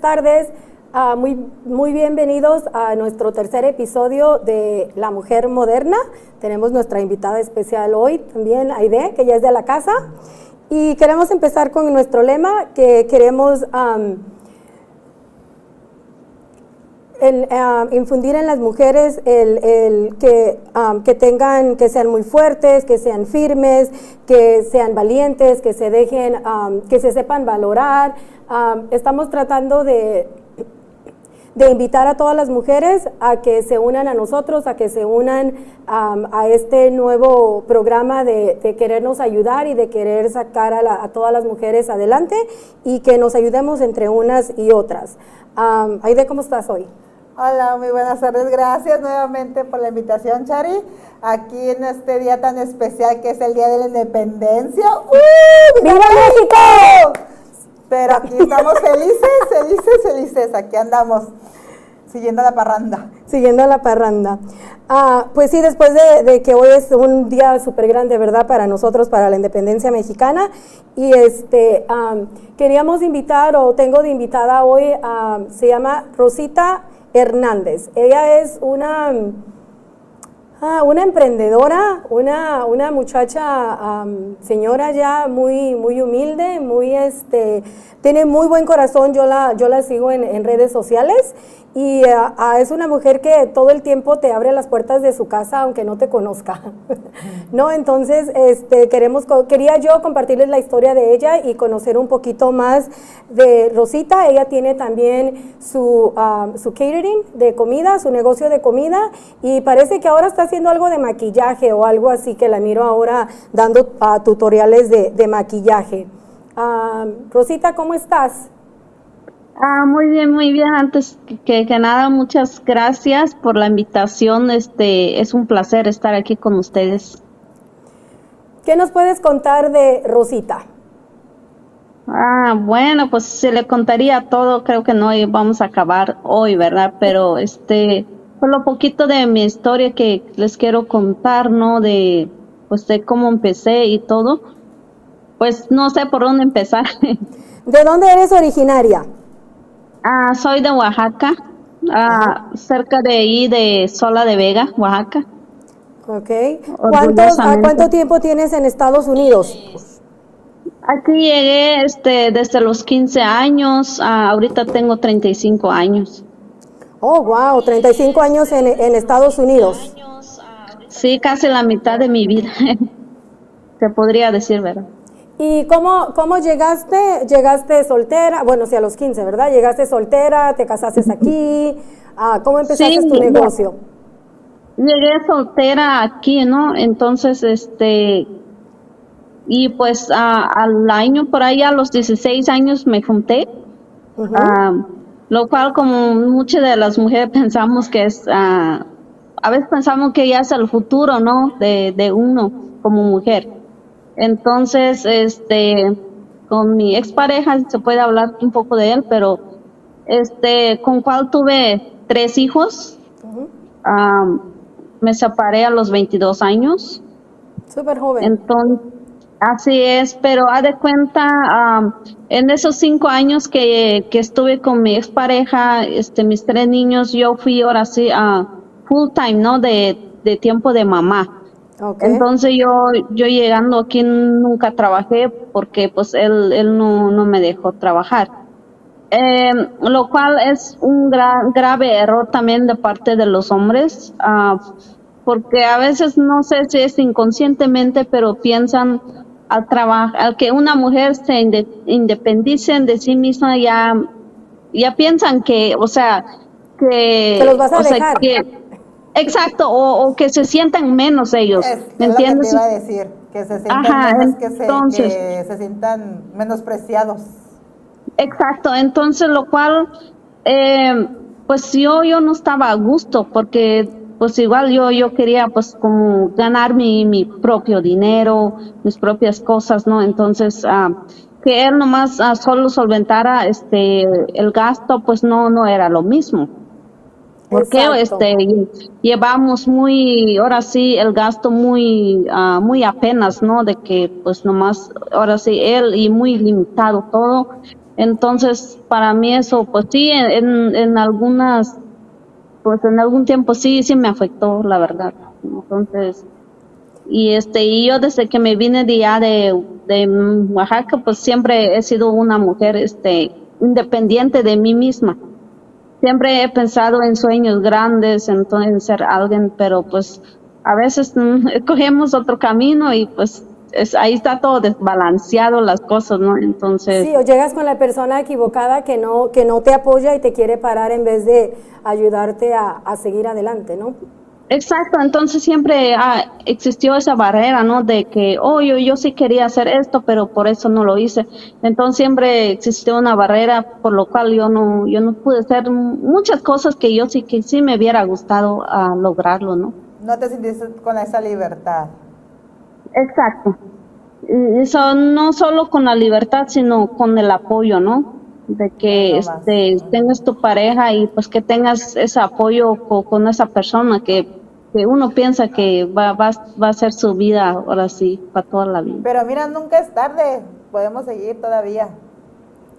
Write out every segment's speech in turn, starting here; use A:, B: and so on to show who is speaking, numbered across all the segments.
A: Buenas tardes. Ah, muy, muy bienvenidos a nuestro tercer episodio de La Mujer Moderna. Tenemos nuestra invitada especial hoy también, Aide, que ya es de la casa. Y queremos empezar con nuestro lema, que queremos am, el, infundir en las mujeres el, el que, am, que tengan, que sean muy fuertes, que sean firmes, que sean valientes, que se dejen, am, que se sepan valorar. Am, estamos tratando de, de invitar a todas las mujeres a que se unan a nosotros, a que se unan am, a este nuevo programa de, querernos ayudar y de querer sacar a, la- todas las mujeres adelante y que nos ayudemos entre unas y otras. Um, Aide, ¿cómo estás hoy?
B: Hola, muy buenas tardes. Gracias nuevamente por la invitación, Chari. Aquí en este día tan especial que es el Día de la Independencia. ¡Uh!
A: ¡Viva México!
B: Pero aquí estamos felices, felices, felices. Aquí andamos, siguiendo la parranda.
A: Siguiendo la parranda. Ah, pues sí, después de, de que hoy es un día súper grande, ¿verdad? Para nosotros, para la independencia mexicana. Y este, am, queríamos invitar, o tengo de invitada hoy, se llama Rosita Hernández. Ella es una... Ah, una emprendedora, una, una muchacha, señora ya muy, muy humilde, muy este, tiene muy buen corazón, yo la, yo la sigo en, en redes sociales y ah, es una mujer que todo el tiempo te abre las puertas de su casa aunque no te conozca. ¿No? Entonces, este, queremos, quería yo compartirles la historia de ella y conocer un poquito más de Rosita. Ella tiene también su, ah, su catering de comida, su negocio de comida y parece que ahora está haciendo algo de maquillaje o algo así que la miro ahora dando ah, tutoriales de, de maquillaje. Ah, Rosita, ¿cómo estás?
C: Ah, muy bien, muy bien. Antes que, que nada, muchas gracias por la invitación. Este, es un placer estar aquí con ustedes.
A: ¿Qué nos puedes contar de Rosita?
C: Ah, bueno, pues se le contaría todo, creo que no vamos a acabar hoy, ¿verdad? Pero este, por lo poquito de mi historia que les quiero contar, ¿no? De, pues de cómo empecé y todo. Pues no sé por dónde empezar.
A: ¿De dónde eres originaria?
C: Ah, soy de Oaxaca, ah, cerca de ahí de Sola de Vega, Oaxaca.
A: Ok. ¿Cuántos, ¿A
C: Orgullosamente.
A: cuánto tiempo tienes en Estados Unidos?
C: Aquí llegué este, desde los 15 años, ah, ahorita tengo 35 años.
A: Oh, wow, 35 años en, en Estados Unidos.
C: Sí, casi la mitad de mi vida, se podría decir, ¿verdad?
A: ¿Y cómo, cómo llegaste? ¿Llegaste soltera? Bueno, sí, a los 15, ¿verdad? ¿Llegaste soltera? ¿Te casaste aquí? Ah, ¿Cómo empezaste
C: Sí,
A: tu negocio?
C: Llegué soltera aquí, ¿no? Entonces, este, y pues ah, al año, por ahí a los 16 años me junté. Ah, lo cual como muchas de las mujeres pensamos que es, ah, a veces pensamos que ya es el futuro, ¿no? De, de uno como mujer. Entonces, este, con mi expareja, se puede hablar un poco de él, pero este, con cual tuve tres hijos, am, me separé a los 22 años.
A: Súper joven.
C: Entonces, así es, pero haz de cuenta, am, en esos cinco años que, que estuve con mi expareja, este, mis tres niños, yo fui ahora sí a full time, ¿no? De, de tiempo de mamá. Entonces yo, yo llegando aquí nunca trabajé porque pues él, él no, no me dejó trabajar. Eh, lo cual es un gra- grave error también de parte de los hombres, ah, porque a veces no sé si es inconscientemente, pero piensan al al que una mujer se inde- independice de sí misma ya, ya piensan que, o sea, que,
A: Que los vas a
C: o sea,
A: dejar.
C: que- exacto, o, o que se sientan menos ellos,
B: Es,
C: ¿me
B: es lo que te iba a decir, que se sientan
C: Ajá,
B: menos, que se,
C: entonces-
B: que se sientan menospreciados.
C: Exacto, entonces lo cual, eh, pues yo, yo no estaba a gusto porque pues igual yo, yo quería pues como ganar mi, mi propio dinero, mis propias cosas, ¿no? Entonces, ah, que él nomás ah, solo solventara este el gasto, pues no, no era lo mismo. Porque
A: Exacto.
C: este llevamos muy, ahora sí, el gasto muy, ah, muy apenas, ¿no? De que pues nomás, ahora sí, él y muy limitado todo. Entonces, para mí eso, pues sí, en, en algunas, pues en algún tiempo sí, sí me afectó, la verdad. Entonces, y este, y yo desde que me vine de allá de, de Oaxaca, pues siempre he sido una mujer, este, independiente de mí misma siempre he pensado en sueños grandes, en, to- en ser alguien, pero pues a veces mm, cogemos otro camino y pues es, ahí está todo desbalanceado las cosas, ¿no? Entonces,
A: Sí, o llegas con la persona equivocada que no, que no te apoya y te quiere parar en vez de ayudarte a, a seguir adelante, ¿no?
C: Exacto, entonces siempre ah, existió esa barrera, ¿no? De que, oh, yo, yo sí quería hacer esto, pero por eso no lo hice. Entonces siempre existió una barrera por lo cual yo no, yo no pude hacer muchas cosas que yo sí que sí me hubiera gustado ah, lograrlo, ¿no?
B: No te sentiste con esa libertad.
C: Exacto. Eso no solo con la libertad, sino con el apoyo, ¿no? De que este, tengas tu pareja y pues que tengas ese apoyo co- con, esa persona que, que uno piensa que va, va, va a ser su vida ahora sí, para toda la vida.
B: Pero mira, nunca es tarde. Podemos seguir todavía.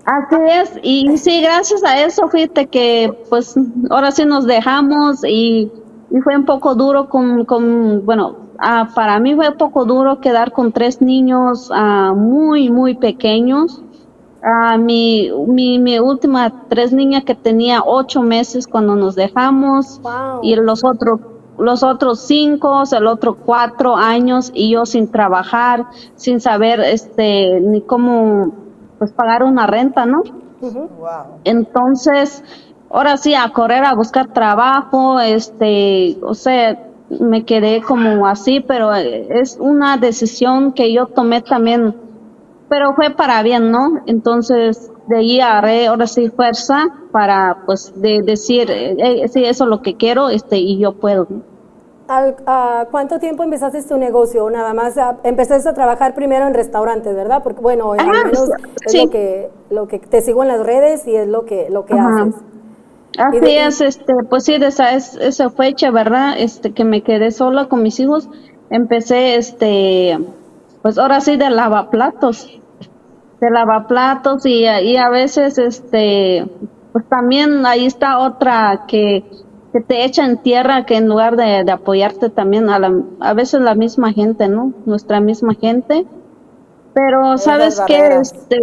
C: Así es, y sí, gracias a eso, fíjate que pues ahora sí nos dejamos y, y fue un poco duro con, con bueno, ah, para mí fue un poco duro quedar con tres niños ah, muy, muy pequeños. Ah, mi, mi, mi última tres niñas que tenía ocho meses cuando nos dejamos
A: Wow.
C: y los otros los otros cinco, el otro cuatro años y yo sin trabajar, sin saber este ni cómo pues pagar una renta, ¿no?
B: Wow.
C: Entonces, ahora sí a correr a buscar trabajo, este, o sea, me quedé como así, pero eh, es una decisión que yo tomé también, pero fue para bien, ¿no? Entonces, de ahí agarré ahora sí fuerza para pues de decir, eh, eh, sí, eso es lo que quiero, este, y yo puedo.
A: Al- ah, ¿Cuánto tiempo empezaste tu negocio? Nada más ah, empezaste a trabajar primero en restaurantes, ¿verdad? Porque bueno, al
C: Ajá,
A: menos es
C: sí.
A: lo que lo que te sigo en las redes y es lo que lo que
C: Ajá.
A: haces.
C: Así
A: de-
C: es, este, pues sí, de esa, es- esa fecha, ¿verdad? Este, que me quedé sola con mis hijos, empecé, este, pues ahora sí de lavaplatos, de lavaplatos y, y a veces, este, pues también ahí está otra que, que te echa en tierra que en lugar de, de apoyarte también a, la, a veces la misma gente, ¿no? Nuestra misma gente. Pero, ¿sabes qué? Este,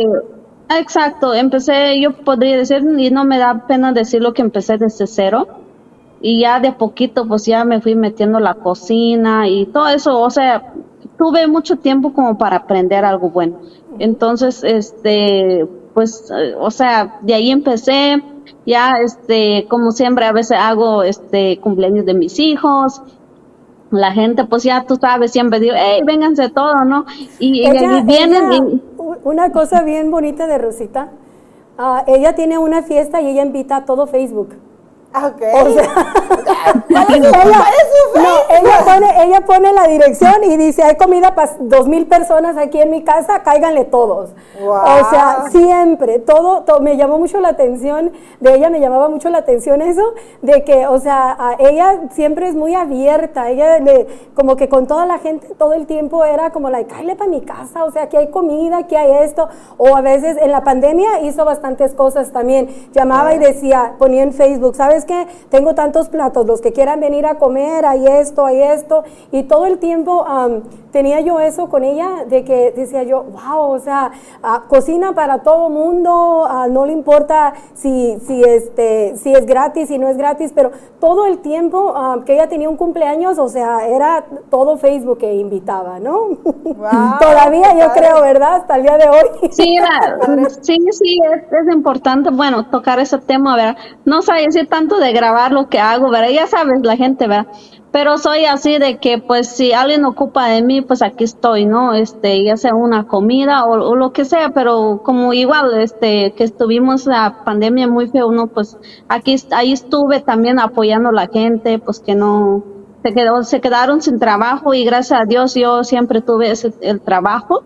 C: exacto, empecé, yo podría decir, y no me da pena decirlo que empecé desde cero. Y ya de poquito, pues ya me fui metiendo la cocina y todo eso, o sea, tuve mucho tiempo como para aprender algo bueno. Entonces, este, pues, eh, o sea, de ahí empecé, ya, este, como siempre, a veces hago, este, cumpleaños de mis hijos, la gente, pues ya tú sabes, siempre digo, hey, vénganse todos, ¿no? Y,
A: Ella-
C: y vienen
A: ella-
C: y,
A: una cosa bien bonita de Rosita, ah, ella tiene una fiesta y ella invita a todo Facebook.
B: Ah, Ok.
A: O sea,
B: ¿Cuál es su, cuál es su
A: no, ella, pone, ella pone la dirección y dice, hay comida para dos mil personas aquí en mi casa, cáiganle todos. O sea, siempre, todo, todo, me llamó mucho la atención de ella, me llamaba mucho la atención eso, de que, o sea, a ella siempre es muy abierta, ella le, como que con toda la gente todo el tiempo era como, like, cállale para mi casa, o sea, aquí hay comida, aquí hay esto, o a veces en la pandemia hizo bastantes cosas también, llamaba y decía, ponía en Facebook, ¿sabes qué? Tengo tantos platos, los que quieran venir a comer, hay esto, hay esto, y todo el tiempo tenía yo eso con ella, de que decía yo, wow, o sea, ah, cocina para todo mundo, ah, no le importa si, si, este, si es gratis, si no es gratis, pero todo el tiempo ah, que ella tenía un cumpleaños, o sea, era todo Facebook que invitaba, ¿no? Todavía yo creo, ¿verdad? Hasta el día de hoy.
C: Sí, sí, sí, es, importante, bueno, tocar ese tema, ¿verdad? No sé decir de grabar lo que hago, ¿verdad? Ya sabes, la gente, ¿verdad? pero soy así de que pues si alguien ocupa de mí pues aquí estoy no este ya sea una comida o, lo que sea pero como igual este que estuvimos la pandemia muy feo no pues aquí ahí estuve también apoyando a la gente pues que no se quedó se quedaron sin trabajo y gracias a Dios yo siempre tuve ese el trabajo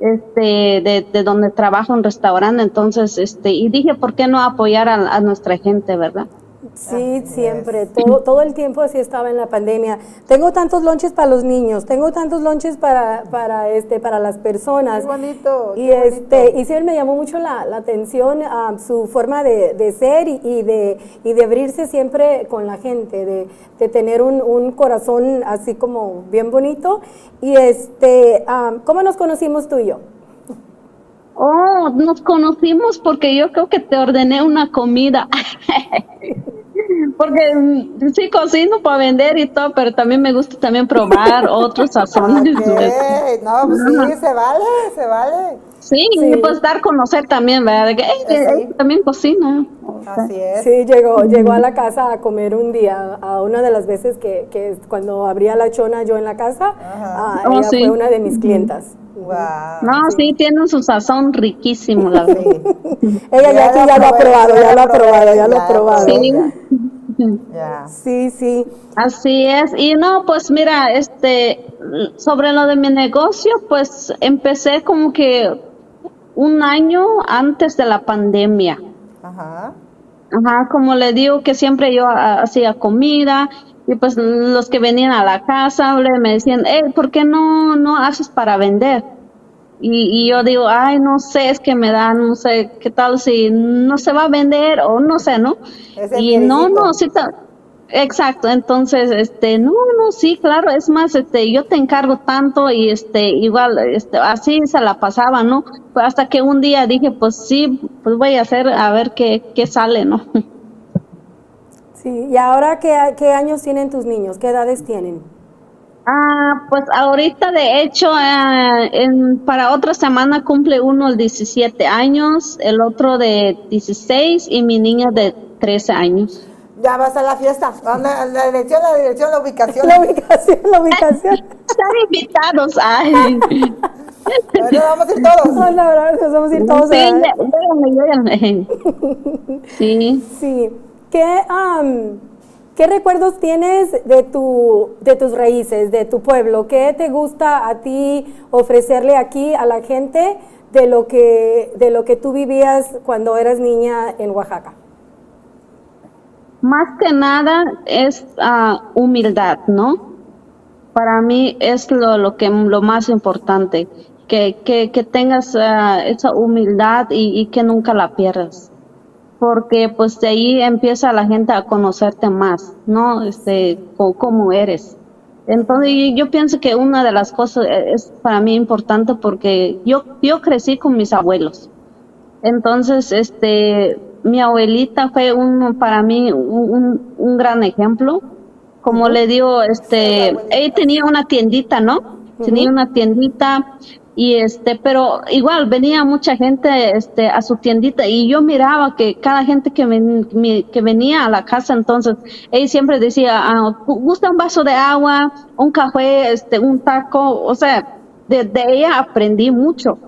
C: este de, de donde trabajo en restaurante entonces este y dije por qué no apoyar a nuestra gente verdad
A: Sí, siempre, todo, todo el tiempo así estaba en la pandemia. Tengo tantos lonches para los niños, tengo tantos lonches para, para, este, para las personas.
B: Qué bonito.
A: Y, este, y siempre me llamó mucho la, atención a su forma de, ser y, de, y de abrirse siempre con la gente, de, tener un, corazón así como bien bonito. Y este, ¿cómo nos conocimos tú y yo?
C: Oh, nos conocimos porque yo creo que te ordené una comida. Porque mm, sí cocino para vender y todo, pero también me gusta también probar otros sazones.
B: No, pues sí, se vale, se vale.
C: Sí, y pues dar a conocer también, ¿verdad? que también cocina.
B: Así es.
A: Sí, llegó, llegó a la casa a comer un día, a una de las veces que, que cuando abría la chona yo en la casa, ah, ella oh, fue una de mis clientas.
C: Wow, no, sí. tiene su sazón riquísimo, la verdad.
A: ella ya, aquí ya lo ha probado, ya lo ha probado, ya lo ha probado.
C: Sí.
A: Sí, sí.
C: Así es. Y no, pues mira, este, sobre lo de mi negocio, pues empecé como que un año antes de la pandemia. Ajá. Ajá, como le digo que siempre yo hacía comida y pues los que venían a la casa me decían, hey, ¿por qué no, no haces para vender? Y, y, yo digo, ay, no sé, es que me da, no sé, qué tal si no se va a vender o no sé, ¿no? y no, no, sí, exacto, entonces, este, no, no, sí, claro, es más, este, yo te encargo tanto y este, igual, este, así se la pasaba, ¿no? hasta que un día dije, pues sí, pues voy a hacer, a ver qué, qué sale, ¿no?
A: Sí, y ahora, ¿qué, qué años tienen tus niños? ¿Qué edades tienen?
C: Ah, pues ahorita de hecho, eh, en, para otra semana cumple uno el 17 años, el otro de 16 y mi niña de 13 años.
B: Ya vas a la fiesta. La dirección, la dirección, la ubicación.
A: La ubicación, la ubicación.
C: Están invitados. Ay.
B: Bueno, vamos a ir todos.
A: No, la verdad, nos vamos a ir todos.
C: Sí, déjame,
A: Sí. Sí. ¿Qué, um, ¿Qué recuerdos tienes de, tu, de tus raíces, de tu pueblo? ¿Qué te gusta a ti ofrecerle aquí a la gente de lo que, de lo que tú vivías cuando eras niña en Oaxaca?
C: Más que nada es uh, humildad, ¿no? Para mí es lo, lo, que, lo más importante, que, que, tengas uh, esa humildad y que nunca la pierdas porque pues de ahí empieza la gente a conocerte más, ¿no? Este, cómo eres. Entonces yo pienso que una de las cosas e, es para mí importante porque yo, yo crecí con mis abuelos. Entonces, este, mi abuelita fue un, para mí un, un gran ejemplo. Como le digo, este, ella tenía una tiendita, ¿no? Tenía una tiendita y este pero igual venía mucha gente este a su tiendita y yo miraba que cada gente que, que venía a la casa entonces ella siempre decía ah, gusta un vaso de agua un café este un taco o sea de, ella aprendí mucho.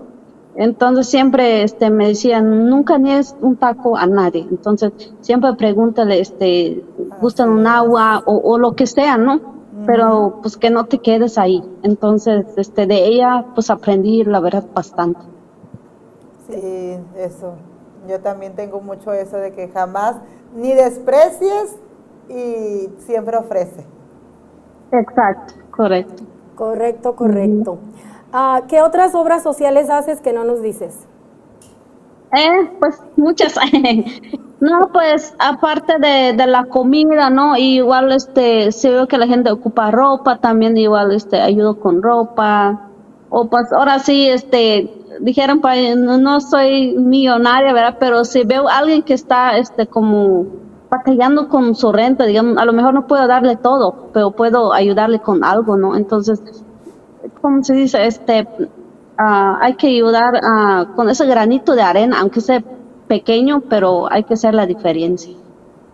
C: Entonces siempre este me decían nunca niegues un taco a nadie entonces siempre pregúntale este gustan un agua o, o lo que sea no pero pues que no te quedes ahí. Entonces, este, de ella pues aprendí la verdad bastante.
B: Sí, eso. Yo también tengo mucho eso de que jamás ni desprecies y siempre ofrece.
C: Exacto, correcto.
A: Correcto, correcto. Ah, ¿Qué otras obras sociales haces que no nos dices?
C: Eh, pues muchas. no, pues aparte de, de la comida, ¿no? Y igual este, si veo que la gente ocupa ropa, también igual este, ayudo con ropa. O pues ahora sí, este, dijeron, pues, no, no soy millonaria, ¿verdad? Pero si veo a alguien que está, este, como batallando con su renta, digamos, a lo mejor no puedo darle todo, pero puedo ayudarle con algo, ¿no? Entonces, ¿cómo se dice? Este, ah, hay que ayudar ah, con ese granito de arena, aunque sea pequeño, pero hay que hacer la diferencia.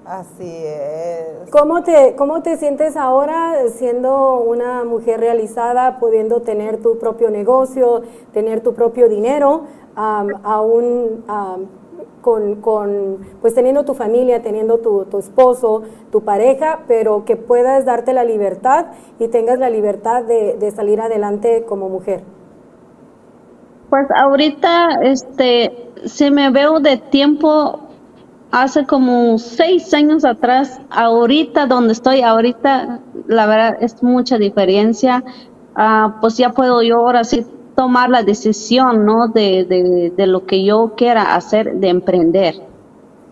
B: Así es.
A: ¿Cómo te, ¿Cómo te sientes ahora siendo una mujer realizada, pudiendo tener tu propio negocio, tener tu propio dinero, am, aún am, con, con, pues teniendo tu familia, teniendo tu, tu esposo, tu pareja, pero que puedas darte la libertad y tengas la libertad de, de salir adelante como mujer?
C: Pues ahorita, este, si me veo de tiempo, hace como seis años atrás, ahorita donde estoy, ahorita, la verdad es mucha diferencia. Ah, pues ya puedo yo ahora sí tomar la decisión, ¿no? De, de, de lo que yo quiera hacer, de emprender,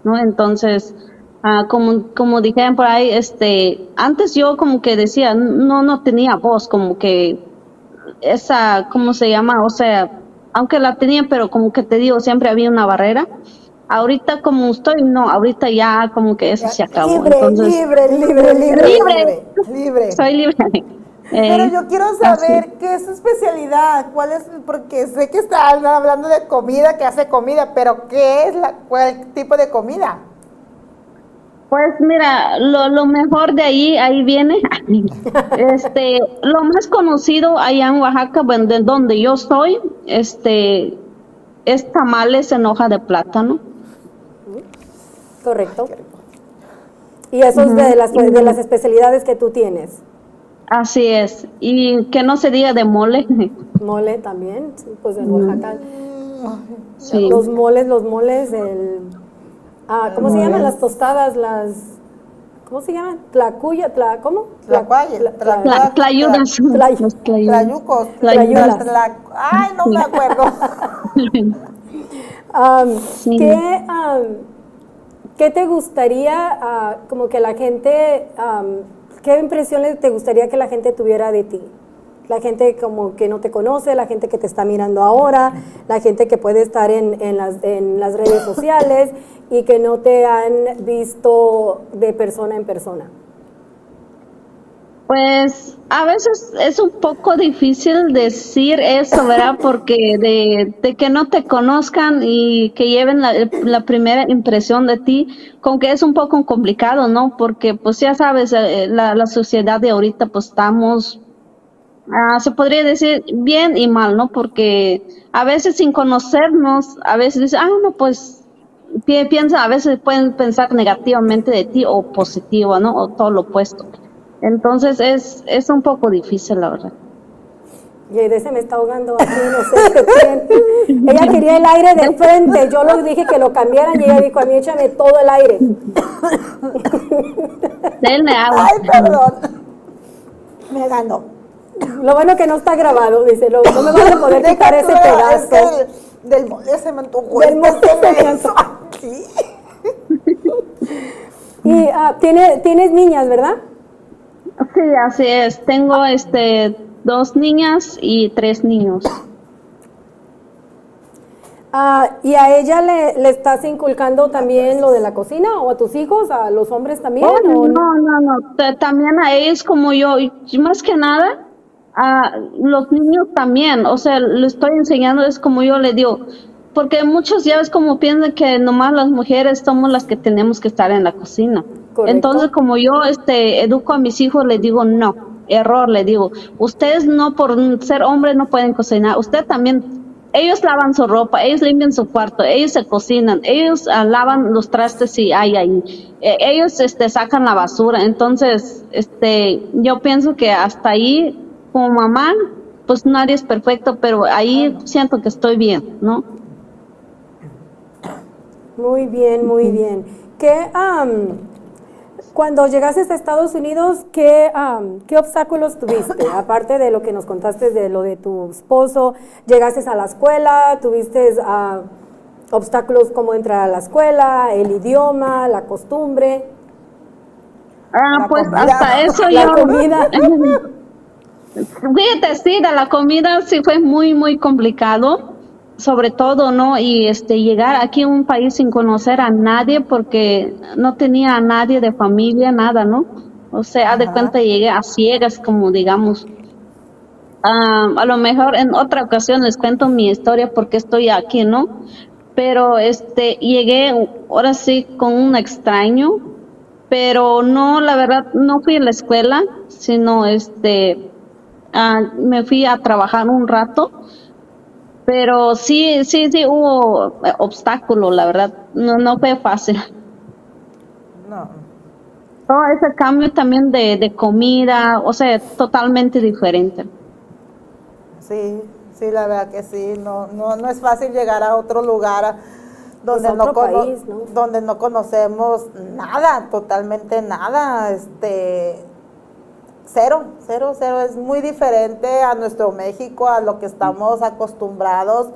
C: ¿no? Entonces, ah, como, como dijeron por ahí, este, antes yo como que decía, no, no tenía voz, como que esa, ¿cómo se llama? O sea, aunque la tenía, pero como que te digo, siempre había una barrera. Ahorita como estoy, no, ahorita ya como que eso se acabó.
B: Libre,
C: Entonces,
B: libre, libre, libre,
C: Libre.
B: libre, libre.
C: soy libre.
B: Pero
C: Eh,
B: yo quiero saber qué es su especialidad, cuál es, porque sé que están hablando de comida, que hace comida, pero ¿qué es la, cuál tipo de comida?
C: Pues mira, lo, lo mejor de ahí, ahí viene, este, lo más conocido allá en Oaxaca, bueno, de donde yo soy, este, es tamales en hoja de plátano.
A: Correcto. Y eso es de las, de las especialidades que tú tienes.
C: Así es, y que no se diga de mole.
A: Mole también, pues en Oaxaca.
C: Sí.
A: Los moles, los moles, el... Ah, ¿Cómo se llaman las tostadas? Las... ¿Cómo se llaman? Tlacuya, tla, ¿cómo?
B: Tlacuaya,
A: Tla-
B: tla-
C: Tla- tlayudas.
B: Tlayucos,
C: Tlayudas.
B: tla- ay, no me acuerdo.
C: Sí.
A: ¿qué, te gustaría, ah, como que la gente, qué impresiones te gustaría que la gente tuviera de ti? La gente como que no te conoce, la gente que te está mirando ahora, la gente que puede estar en, en las, en las redes sociales y que no te han visto de persona en persona.
C: Pues a veces es un poco difícil decir eso, ¿verdad? Porque de, de que no te conozcan y que lleven la, la primera impresión de ti, como que es un poco complicado, ¿no? Porque pues ya sabes, eh, la, la sociedad de ahorita pues estamos, ah, se podría decir bien y mal, ¿no? Porque a veces sin conocernos, a veces dicen, ah, no, pues pi- piensa, a veces pueden pensar negativamente de ti o positivo, ¿no? O todo lo opuesto. Entonces es, es un poco difícil, la verdad.
A: Y Aide se me está ahogando aquí, no sé qué tiene. Ella quería el aire de frente. Yo le dije que lo cambiaran y ella dijo a mí, échame todo el aire.
C: Denle agua.
B: Ay, perdón. Me ganó.
A: Lo bueno que no está grabado, dice, lo- no me vas a poder quitar ese
B: es
A: pedazo.
B: que del, del mole se me antojó.
A: Del
B: este
A: me
B: aquí.
A: Y ah, tiene, tienes niñas, ¿verdad?
C: Sí, así es. Tengo este dos niñas y tres niños.
A: Ah, ¿Y a ella le, le estás inculcando también lo de la cocina o a tus hijos, a los hombres también?
C: Oh, no, no, no. Ta- También a ellos como yo, y más que nada, a los niños también. O sea, le estoy enseñando, es como yo le digo. Porque muchos ya es como piensan que nomás las mujeres somos las que tenemos que estar en la cocina.
A: Correcto.
C: Entonces, como yo este, educo a mis hijos, les digo, no, error, le digo, ustedes no por ser hombre no pueden cocinar, usted también ellos lavan su ropa, ellos limpian su cuarto, ellos se cocinan, ellos ah, lavan los trastes si hay ahí, eh, ellos este, sacan la basura. Entonces, este, yo pienso que hasta ahí, como mamá, pues nadie es perfecto, pero ahí siento que estoy bien, ¿no?
A: Muy bien, muy bien. ¿Qué, cuando llegaste a Estados Unidos, ¿qué, qué obstáculos tuviste? Aparte de lo que nos contaste de lo de tu esposo, ¿llegaste a la escuela? ¿Tuviste ah, obstáculos como entrar a la escuela, el idioma, la costumbre?
C: Ah,
B: La
C: pues
B: comida.
C: hasta eso
A: La
C: yo...
A: comida.
C: Fíjate, sí, de la comida sí fue muy, muy complicado, sobre todo, ¿no? Y este, llegar aquí a un país sin conocer a nadie porque no tenía a nadie de familia, nada, ¿no? O sea, de cuenta llegué a ciegas, como digamos. Ah, a lo mejor en otra ocasión les cuento mi historia porque estoy aquí, ¿no? Pero este, llegué ahora sí con un extraño, pero no, la verdad, no fui a la escuela, sino este, ah, me fui a trabajar un rato, pero sí, sí, sí hubo eh, obstáculos, la verdad, no, no fue fácil.
B: No.
C: Todo ese cambio también de, de comida, o sea, totalmente diferente.
B: Sí, sí, la verdad que sí. No, no, no es fácil llegar a otro lugar a- donde,
A: Pues
B: no,
A: país, ¿no?
B: donde no conocemos nada, totalmente nada. Este, cero, cero, cero. Es muy diferente a nuestro México, a lo que estamos acostumbrados.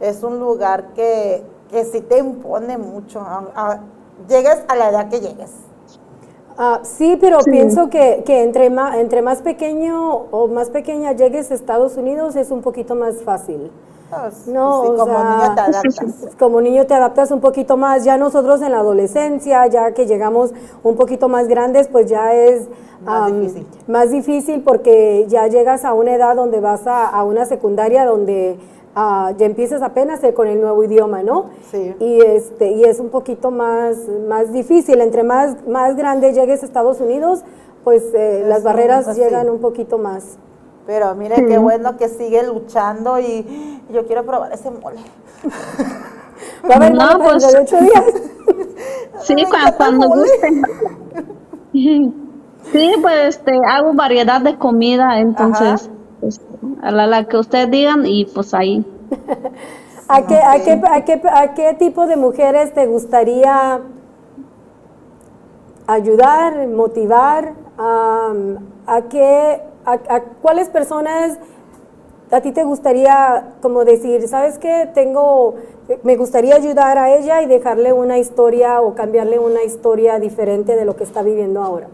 B: Es un lugar que, que sí te impone mucho. a- a- llegues a la edad que llegues.
A: Ah, sí, pero
C: Sí.
A: pienso que, que entre, más, entre más pequeño o más pequeña llegues a Estados Unidos es un poquito más fácil.
B: Pues,
A: No,
B: sí, como
A: sea,
B: niño te adaptas.
A: Como niño te adaptas un poquito más, ya nosotros en la adolescencia, ya que llegamos un poquito más grandes, pues ya es
B: Más difícil.
A: más difícil porque ya llegas a una edad donde vas a, a una secundaria donde ah, ya empiezas apenas eh, con el nuevo idioma, ¿no?
B: Sí.
A: Y, este, y es un poquito más, más difícil, entre más, más grande llegues a Estados Unidos, pues eh, las barreras llegan un poquito más.
B: Pero mire qué bueno que sigue luchando y yo quiero probar ese mole.
A: Va a haber
C: No,
A: mole
C: pues-
A: ocho días.
C: Sí, cuando
B: mole.
C: gusten. Sí, pues este, hago variedad de comida, entonces, pues, a la, la que ustedes digan y pues ahí.
A: ¿A qué, a, qué, a, qué, ¿A qué tipo de mujeres te gustaría ayudar, motivar? Am, ¿A qué, a, cuáles personas a ti te gustaría como decir, sabes qué, tengo, me gustaría ayudar a ella y dejarle una historia o cambiarle una historia diferente de lo que está viviendo ahora?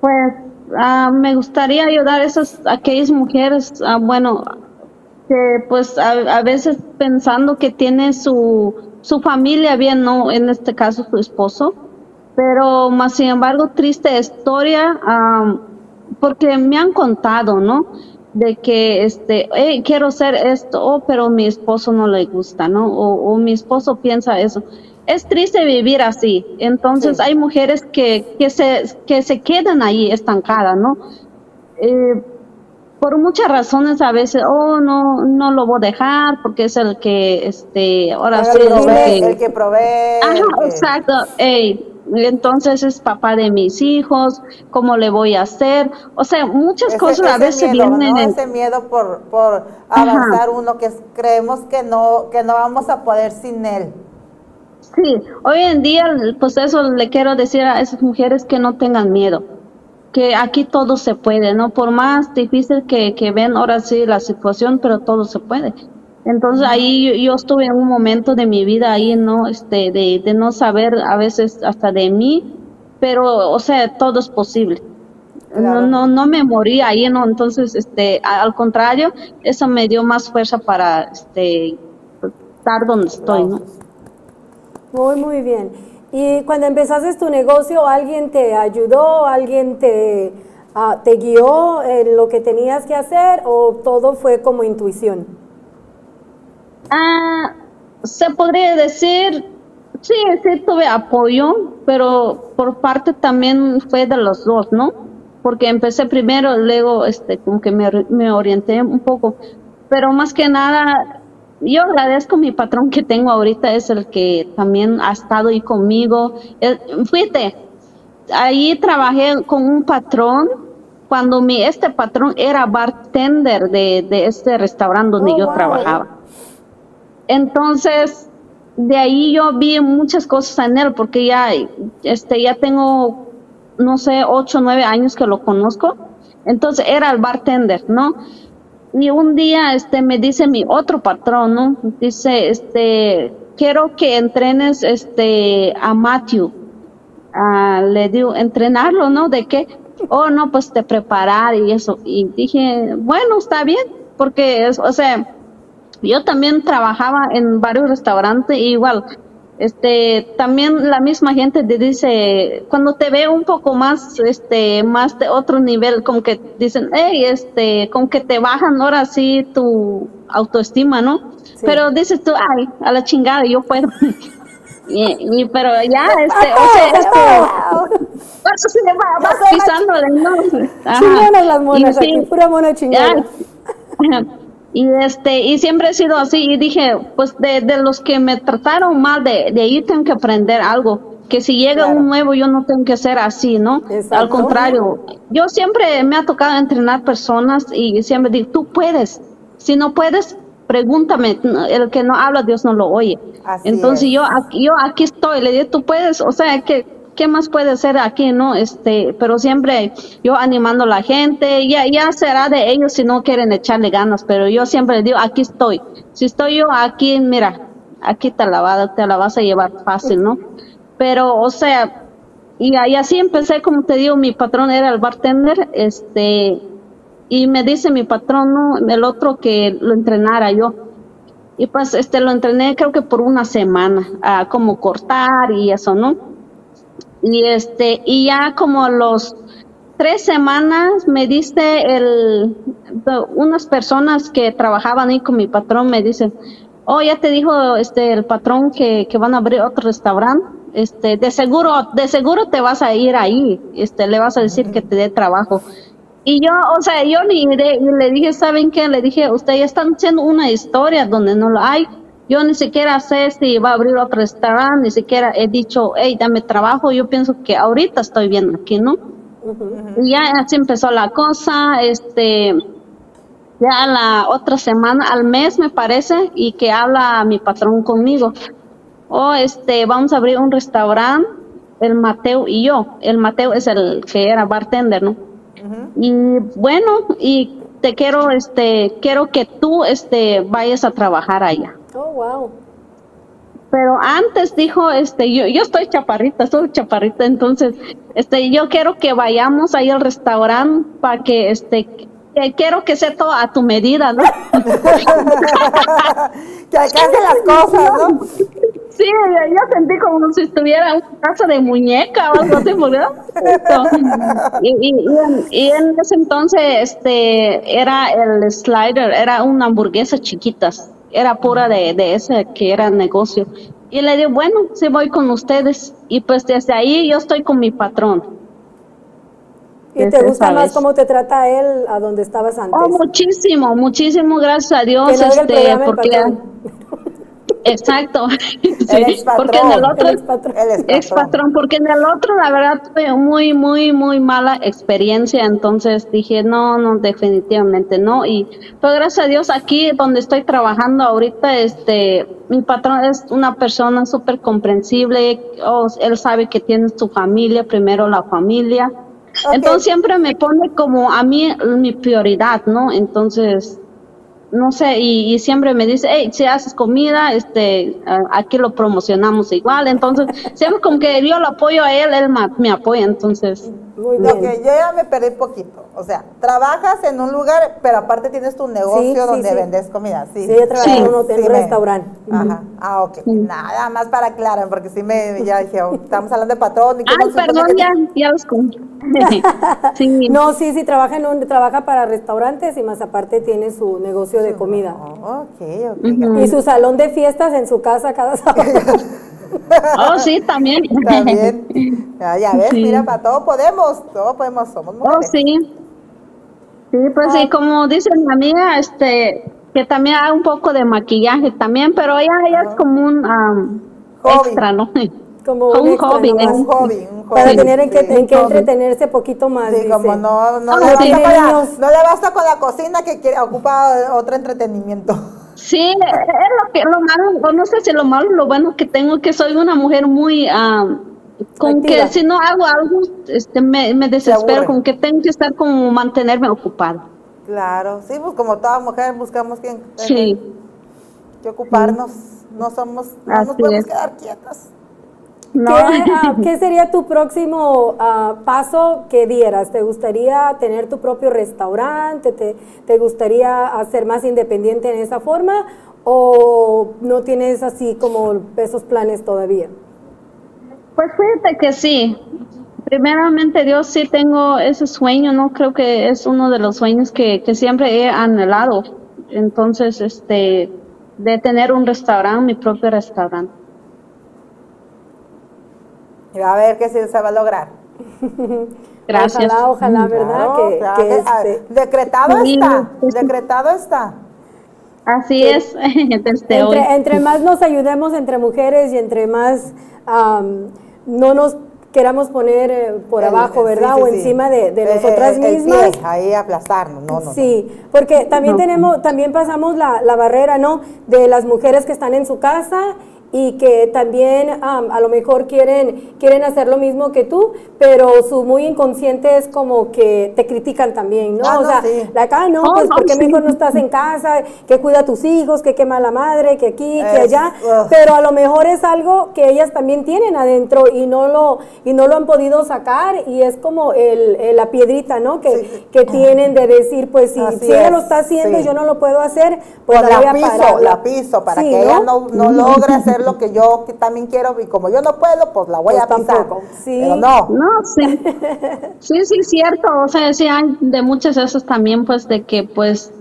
C: Pues ah, me gustaría ayudar a esas, aquellas mujeres, ah, bueno, que pues a, a veces pensando que tiene su, su familia bien, no, en este caso su esposo, pero más sin embargo triste historia, ah, porque me han contado, ¿no? De que, este, "Hey, quiero hacer esto, oh, pero mi esposo no le gusta, ¿no? O, o mi esposo piensa eso. Es triste vivir así. Entonces
A: Sí.
C: hay mujeres que, que, se, que se quedan ahí estancadas, ¿no? Eh, por muchas razones a veces, oh, no, no lo voy a dejar porque es el que, este, ahora sí el
A: que
B: Provee,
C: que-
B: el que provee.
C: Ajá,
B: que-
C: exacto. Ey, entonces es papá de mis hijos, ¿cómo le voy a hacer? O sea, muchas
B: Ese-
C: cosas a veces
B: miedo,
C: vienen
B: ¿no?
C: en-
B: Ese miedo por, por avanzar uno que creemos que no, que no vamos a poder sin él.
C: Sí, hoy en día, pues eso le quiero decir a esas mujeres que no tengan miedo, que aquí todo se puede, ¿no? Por más difícil que, que ven ahora sí la situación, pero todo se puede. Entonces ahí yo, yo estuve en un momento de mi vida ahí, ¿no? Este, de, de no saber a veces hasta de mí, pero, o sea, todo es posible.
B: Claro.
C: No, no, no me morí ahí, ¿no? Entonces, este, al contrario, eso me dio más fuerza para, este, estar donde estoy, ¿no?
A: Muy, muy bien. Y cuando empezaste tu negocio, ¿alguien te ayudó? ¿Alguien te, ah, te guió en lo que tenías que hacer o todo fue como intuición?
C: Ah, se podría decir, sí, sí tuve apoyo, pero por parte también fue de los dos, ¿no? Porque empecé primero, luego, este, como que me, me orienté un poco. pero más que nada, yo agradezco a mi patrón que tengo ahorita, es el que también ha estado ahí conmigo. Eh, Fíjate, ahí trabajé con un patrón cuando mi este patrón era bartender de, de este restaurante donde
A: Oh,
C: yo
A: wow.
C: trabajaba. Entonces, de ahí yo vi muchas cosas en él, porque ya, este, ya tengo, no sé, ocho, nueve años que lo conozco. Entonces era el bartender, ¿no? Y un día, este, me dice mi otro patrón, ¿no? Dice, este, quiero que entrenes, este, a Matthew. Ah, le digo, entrenarlo, ¿no? ¿De qué? Oh, no, pues de preparar y eso. Y dije, bueno, está bien, porque, o sea, yo también trabajaba en varios restaurantes y igual, este, también la misma gente te dice, cuando te ve un poco más, este, más de otro nivel, como que dicen, hey, este, como que te bajan ahora sí tu autoestima, ¿no? Pero dices tú, ay, a la chingada, yo puedo. y, y- pero ya, este, o sea, este, eso va, va pisando de no. Ajá.
A: Chingonas las monas
C: Y sí,
A: aquí, pura mona chingona.
C: ya. Y este, y siempre he sido así, y dije, pues de, de los que me trataron mal, de, de ahí tengo que aprender algo, que si llega
B: Claro.
C: un nuevo yo no tengo que ser así, ¿no?
A: Exacto.
C: Al contrario, yo siempre me ha tocado entrenar personas y siempre digo, tú puedes, si no puedes, pregúntame, el que no habla Dios no lo oye.
B: Así
C: Entonces
B: es.
C: yo aquí, yo aquí estoy, le dije, tú puedes, o sea, que ¿qué más puede ser aquí, no? Este, pero siempre yo animando a la gente, ya, ya será de ellos si no quieren echarle ganas, pero yo siempre digo, aquí estoy. Si estoy yo aquí, mira, aquí te la, va- te la vas a llevar fácil, ¿no? Pero, o sea, y, así empecé, como te digo, mi patrón era el bartender, este, y me dice mi patrón, ¿no? El otro que lo entrenara yo. Y pues este lo entrené creo que por una semana, a cómo cortar y eso, ¿no? Y este, y ya como los tres semanas me dice el, unas personas que trabajaban ahí con mi patrón me dicen, oh, ya te dijo este el patrón que, que van a abrir otro restaurante, este, de seguro, de seguro te vas a ir ahí, este, le vas a decir que te dé trabajo. Y yo, o sea, yo ni y le dije, ¿saben qué? Le dije, ustedes están haciendo una historia donde no lo hay. Yo ni siquiera sé si va a abrir otro restaurante, ni siquiera he dicho, hey, dame trabajo. Yo pienso que ahorita estoy bien aquí, ¿no? Y ya así empezó la cosa, este, ya la otra semana, al mes me parece, y que habla mi patrón conmigo. Oh, este, vamos a abrir un restaurante, el Mateo y yo. El Mateo es el que era bartender, ¿no? Y bueno, y te quiero, este, quiero que tú, este, vayas a trabajar allá.
A: Oh, wow.
C: Pero antes dijo, este, yo, yo estoy chaparrita, soy chaparrita, entonces, este, yo quiero que vayamos ahí al restaurante para que, este, que quiero que sea todo a tu medida, ¿no?
B: que alcance las cosas, ¿no?
C: Sí, yo, sentí como si estuviera en una casa de muñeca o algo así, ¿verdad? Y, y, y en, y en ese entonces, este, era el slider, era una hamburguesa chiquitas, era pura de, de ese que era negocio. Y le digo, bueno, sí voy con ustedes. Y pues desde ahí yo estoy con mi patrón.
A: ¿Y te gusta más
C: vez.
A: cómo te trata él a donde estabas antes?
C: Oh, muchísimo, muchísimo, gracias a Dios, este, porque. Exacto, Sí, porque en el otro,
B: ex
C: patrón, porque en el otro la verdad tuve muy, muy, muy mala experiencia, entonces dije, no, no, definitivamente no, y pues gracias a Dios aquí donde estoy trabajando ahorita, este, mi patrón es una persona súper comprensible, oh, él sabe que tiene su familia, primero la familia, entonces siempre me pone como a mí mi prioridad, ¿no? Entonces, no sé, y, y siempre me dice, hey, si haces comida, este, aquí lo promocionamos igual, entonces, siempre como que yo lo apoyo a él, él me apoya, entonces,
A: Muy
B: Ok,
A: bien.
B: yo ya me perdí poquito. O sea, trabajas en un lugar, pero aparte tienes tu negocio
A: sí,
B: donde
A: sí.
B: vendes comida. Sí,
A: Sí, trabaja
C: Sí.
A: en un, hotel,
B: Sí,
A: un restaurante.
B: Ajá. Ah, ok. Nada más para aclarar, porque sí me ya dije, oh, estamos hablando de patrón. ¿y
C: ay, perdón,
B: que-
C: ya, ya los
A: No, sí, sí, trabaja, en un, trabaja para restaurantes y más aparte tiene su negocio de comida.
B: Oh.
A: Y su salón de fiestas en su casa cada sábado.
C: oh, sí, también,
B: También. Ya, ya ves,
C: Sí.
B: mira, para todo podemos, todo podemos, somos
C: Oh,
B: mujeres.
C: sí. Sí, pues sí, como dice mi amiga, este, que también haga un poco de maquillaje también, pero ella, ella es como un
B: Hobby.
C: extra, ¿no?
A: Como
C: Un
A: extra
C: hobby.
B: Un hobby, un hobby.
A: Para tener en que, en que entretenerse poquito más.
B: Sí,
A: dice.
B: como no, no, le basta con la, no le basta con la cocina que quiere, ocupa otro entretenimiento.
C: Sí, es lo que lo malo, o no sé si lo malo, lo bueno que tengo que soy una mujer muy am, con
A: Activa.
C: que si no hago algo, este me, me desespero, como que tengo que estar como mantenerme ocupada.
B: Claro, sí, pues como toda mujer buscamos que,
C: Sí.
B: que ocuparnos, no somos, no nos podemos
C: es.
B: quedar quietas.
C: No.
A: ¿Qué, ah, qué sería tu próximo ah, paso que dieras? ¿Te gustaría tener tu propio restaurante? ¿Te, ¿Te gustaría ser más independiente en esa forma? ¿O no tienes así como esos planes todavía?
C: Pues fíjate que sí. Primeramente Dios sí tengo ese sueño, ¿no? Creo que es uno de los sueños que, que siempre he anhelado. Entonces, este, de tener un restaurante, mi propio restaurante.
B: Y a ver que sí se va a lograr.
C: Gracias.
A: Ojalá, ojalá, ¿verdad?
B: Claro,
A: que,
B: claro
A: que
B: que-
A: este,
B: decretado
C: Sí,
B: está,
C: sí,
B: decretado está.
C: Así es, desde hoy.
A: entre, entre más nos ayudemos entre mujeres y entre más am, no nos queramos poner eh, por
B: El-
A: abajo,
B: sí,
A: ¿verdad?
B: sí,
A: o
B: sí.
A: encima de, de
B: Eh,
A: nosotras
B: eh, el
A: mismas.
B: pie, ahí aplastarnos, no, no, no.
A: Sí, porque también
C: No.
A: tenemos, también pasamos la, la barrera, ¿no? De las mujeres que están en su casa y que también am, a lo mejor quieren, quieren hacer lo mismo que tú, pero su muy inconsciente es como que te critican también, ¿no?
B: Ah,
A: o
B: no,
A: sea,
B: sí.
A: la acá, no,
C: Oh,
A: pues
C: no,
A: porque
C: sí.
A: mejor no estás en casa, que cuida a tus hijos, que quema la madre, que aquí, que
B: Es-
A: allá,
B: ugh.
A: pero a lo mejor es algo que ellas también tienen adentro y no lo, y no lo han podido sacar y es como el, el- la piedrita, ¿no? Que,
B: Sí.
A: que tienen de decir, pues si,
B: Así
A: si ella
B: es,
A: lo está haciendo
B: sí.
A: y yo no lo puedo hacer, pues
B: Pues
A: la, voy
B: la
A: a
B: piso,
A: parar.
B: la piso, para
A: Sí,
B: que ella no, no logre hacer lo que yo que también quiero y como yo no puedo, pues la voy
A: Pues
B: a pisar.
A: tampoco, sí.
B: Pero no,
C: No, sí. Sí, sí, cierto. O sea, sí hay de muchas veces también, pues, de que, pues,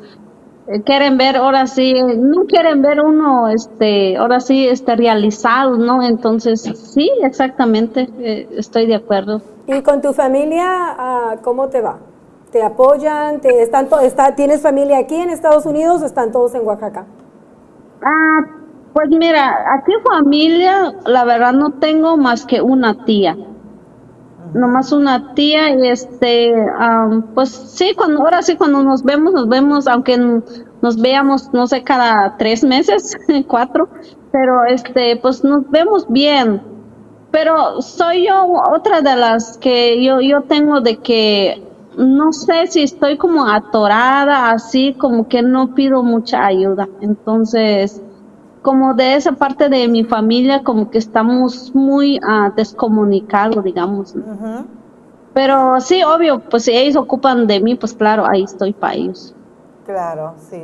C: eh, quieren ver, ahora sí, no quieren ver uno, este, ahora sí, este, realizado, ¿no? Entonces, sí, exactamente, eh, estoy de acuerdo.
A: Y con tu familia, ah, ¿cómo te va? ¿Te apoyan? ¿Te están to- está, ¿Tienes familia aquí en Estados Unidos o están todos en Oaxaca?
C: Ah, pues mira, aquí familia, la verdad no tengo más que una tía. Nomás una tía y este, am, pues sí, cuando, ahora sí cuando nos vemos, nos vemos, aunque nos veamos, no sé, cada tres meses, cuatro, pero este, pues nos vemos bien. Pero soy yo otra de las que yo, yo tengo de que no sé si estoy como atorada, así como que no pido mucha ayuda. Entonces, como de esa parte de mi familia, como que estamos muy ah, descomunicados, digamos. Pero sí, obvio, pues si ellos ocupan de mí, pues claro, ahí estoy para ellos.
B: claro, sí.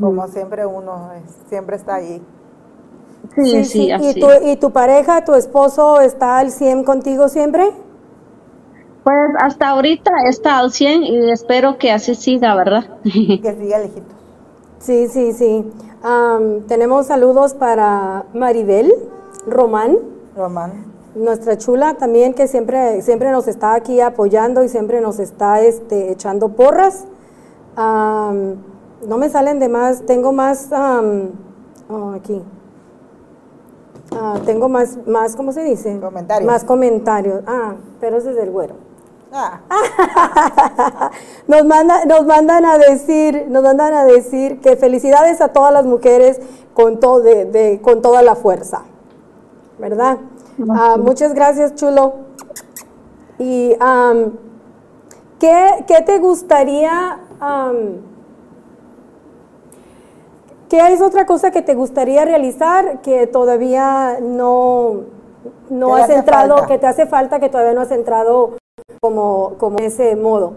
B: Como siempre uno es- siempre está ahí.
C: Sí, sí, así.
A: ¿Y, tu, ¿Y tu pareja, tu esposo, está al 100 contigo siempre?
C: Pues hasta ahorita está al 100 y espero que así siga, ¿verdad?
B: Que siga lejito.
A: Sí, sí, sí. Am, tenemos saludos para Maribel Román,
B: Román.
A: nuestra chula también, que siempre, siempre nos está aquí apoyando y siempre nos está este, echando porras. No me salen de más, tengo más, am, oh, aquí. Ah, tengo más, más, ¿cómo se dice?
B: Comentarios.
A: Más comentarios. Ah, pero ese es del güero.
B: Ah,
A: nos, manda, nos mandan a decir, nos mandan a decir que felicidades a todas las mujeres con, to- de, de- con toda la fuerza, ¿verdad? Ah, muchas gracias, chulo. Y am, ¿qué, qué te gustaría, qué es otra cosa que te gustaría realizar que todavía no, no has entrado,
B: falta.
A: que te hace falta, que todavía no has entrado como, como ese modo?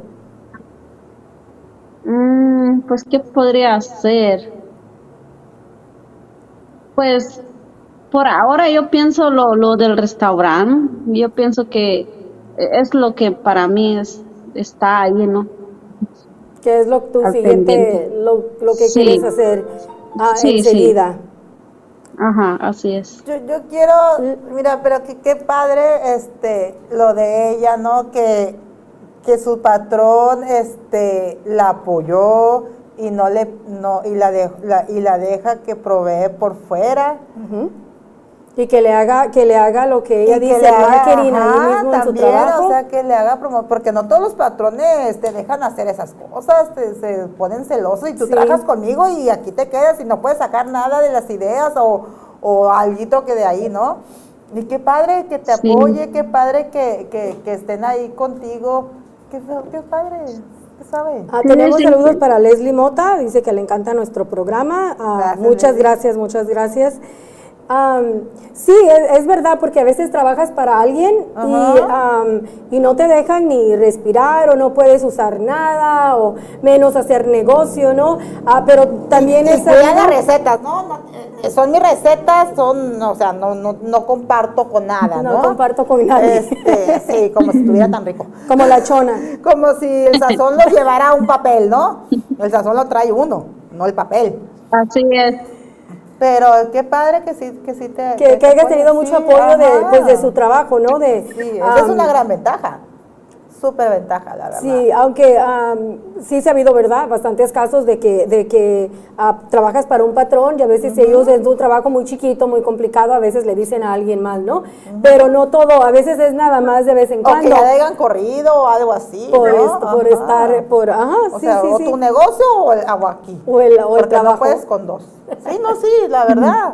C: Mm, pues, ¿qué podría hacer? Pues, por ahora yo pienso lo, lo del restaurante. Yo pienso que es lo que para mí es, está ahí, ¿no?
A: ¿Qué es lo tu
C: Al
A: siguiente,
C: pendiente.
A: lo, lo que
C: Sí.
A: quieres hacer ah,
C: Sí, sí. Ajá, así es.
B: yo, yo quiero, mira, pero que, qué padre este, lo de ella, ¿no? Que, que su patrón este, la apoyó y no le no y la, de- la- y la deja que provee por fuera.
A: Y que le haga, que le haga lo que ella
B: y que
A: dice,
B: le haga,
A: marketing ahí
B: ajá,
A: mismo en su
B: también,
A: trabajo.
B: o sea que le haga promo porque no todos los patrones te dejan hacer esas cosas te, se ponen celosos y tú
A: Sí.
B: trabajas conmigo y aquí te quedas y no puedes sacar nada de las ideas o o alguito que de ahí no y qué padre que te
C: Sí.
B: apoye qué padre que, que, que estén ahí contigo qué, qué padre qué sabe
A: Ah, tenemos
C: Sí, sí.
A: saludos para Leslie Mota, dice que le encanta nuestro programa. Ah,
B: Gracias,
A: muchas
B: Leslie.
A: gracias, muchas gracias. Am, sí, es, es verdad, porque a veces trabajas para alguien y, am, y no te dejan ni respirar o no puedes usar nada o menos hacer negocio, ¿no? Ah, pero también
B: y
A: es sabido-
B: las recetas, no, no, eh, son mis recetas, son, o sea, no, no, no comparto con nada,
A: No
B: ¿no?
A: comparto con nadie.
B: Este, sí, como si estuviera tan rico.
A: como la chona.
B: Como si el sazón lo llevara un papel, ¿no? El sazón lo trae uno, no el papel.
C: Así es.
B: Pero qué padre que sí, que sí te...
A: Que, que hayas
B: apoyen,
A: tenido mucho
B: sí,
A: apoyo de, pues, de su trabajo, ¿no? De,
B: Sí, esa es una gran ventaja. Súper ventaja, la verdad.
A: Sí, aunque am, sí se ha habido, ¿verdad? Bastantes casos de que, de que ah, trabajas para un patrón y a veces ellos es un trabajo muy chiquito, muy complicado, a veces le dicen a alguien más, ¿no? Pero no todo, a veces es nada más de vez en
B: O que
A: cuando.
B: ya le hayan corrido o algo así,
A: Por,
B: ¿no?
A: est- por estar, por, ajá,
B: O
A: sí,
B: sea,
A: sí,
B: o
A: sí.
B: tu negocio o el agua aquí.
A: O el, o el
B: Porque
A: trabajo.
B: no puedes con dos. Sí, no, sí, la verdad.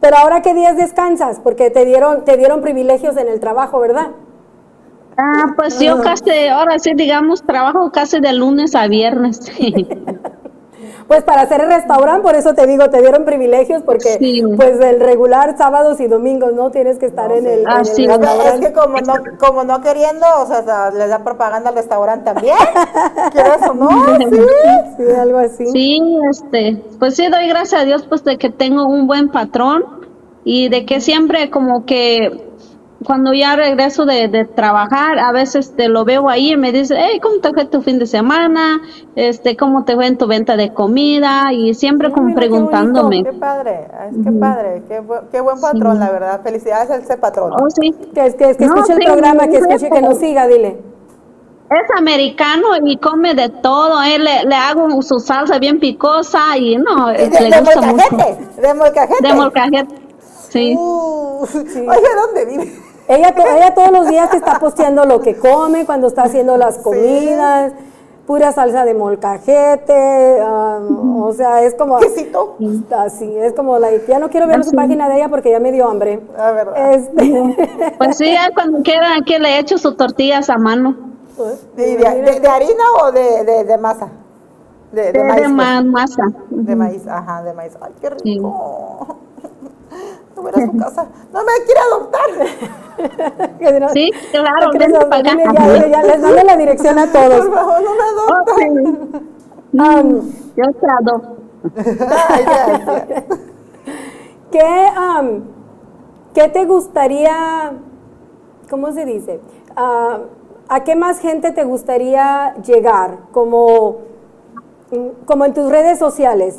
A: Pero ahora qué días descansas, porque te dieron, te dieron privilegios en el trabajo, ¿verdad?
C: Ah, pues yo casi, ahora sí, digamos, trabajo casi de lunes a viernes.
A: Pues para hacer el restaurante, por eso te digo, te dieron privilegios, porque
C: Sí.
A: pues el regular sábados y domingos, ¿no? Tienes que estar en el, en
C: Ah,
A: el
C: sí.
B: Es que-
A: restaurante.
B: es que como no, como no queriendo, o sea, les da propaganda al restaurante también. ¿Quieres o no? Sí.
A: Sí, algo así.
C: Sí, este, pues sí, doy gracias a Dios pues de que tengo un buen patrón y de que siempre como que cuando ya regreso de, de trabajar, a veces te lo veo ahí y me dice, hey, ¿cómo te fue tu fin de semana? Este, ¿cómo te fue en tu venta de comida? Y siempre
A: Ah,
C: como
A: mira,
C: preguntándome.
B: Qué padre, es que padre, qué, bu- qué buen patrón, la verdad. Felicidades a ese patrón.
C: Oh, sí.
A: Que, es- que, es que
C: No,
A: escuche el
C: sí,
A: programa, que escuche, que nos siga, dile.
C: Es americano y come de todo. eh, le, le hago su salsa bien picosa y no,
B: Y
C: eh,
B: de,
C: le
B: de
C: gusta mucho.
B: molcajete, de molcajete.
C: De molcajete. Sí.
B: Uh, Oiga, ¿dónde vive?
A: Ella, to- ella todos los días te está posteando lo que come, cuando está haciendo las comidas, pura salsa de molcajete, um, o sea, es como...
B: Quesito.
A: Así, es como, la, ya no quiero ver su página de ella porque ya me dio hambre.
B: La verdad.
A: Este,
C: Pues sí, ya cuando quiera que le echo sus tortillas a mano.
B: ¿Y de, de- de harina o de, de, de masa? De, de
C: De,
B: maíz.
C: de
B: pues.
C: ma- masa.
B: De maíz, ajá, de maíz. Ay, qué
C: Sí.
B: rico. No voy a ir a su casa. No me quiere adoptar.
A: que no-
C: Sí, claro, para acá.
A: ya, ya, les mando la dirección a todos.
B: Por favor, no me adopta.
A: Um,
C: Yo te adopto.
B: Ay, gracias.
A: ¿Qué, qué te gustaría, cómo se dice? Ah, ¿A qué más gente te gustaría llegar? Como, mm, como en tus redes sociales.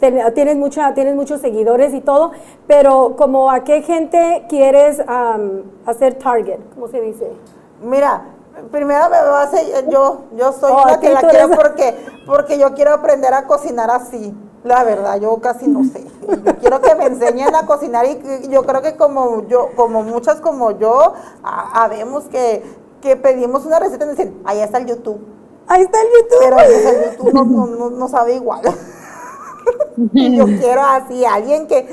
A: ten- tienes, mucha, tienes muchos seguidores y todo, pero como a qué gente quieres am, hacer target, ¿cómo se dice?
B: Mira, primero me va a hacer, yo, yo soy
A: Oh,
B: una que la quiero
A: eres-
B: porque, porque yo quiero aprender a cocinar así. La verdad, yo casi no sé. Yo quiero que me enseñen a cocinar y yo creo que como yo, como muchas como yo, habemos que, que pedimos una receta y nos dicen, ahí está el YouTube.
A: Ahí está el YouTube.
B: Pero el YouTube no, no, no- no sabe igual. y yo quiero así, alguien que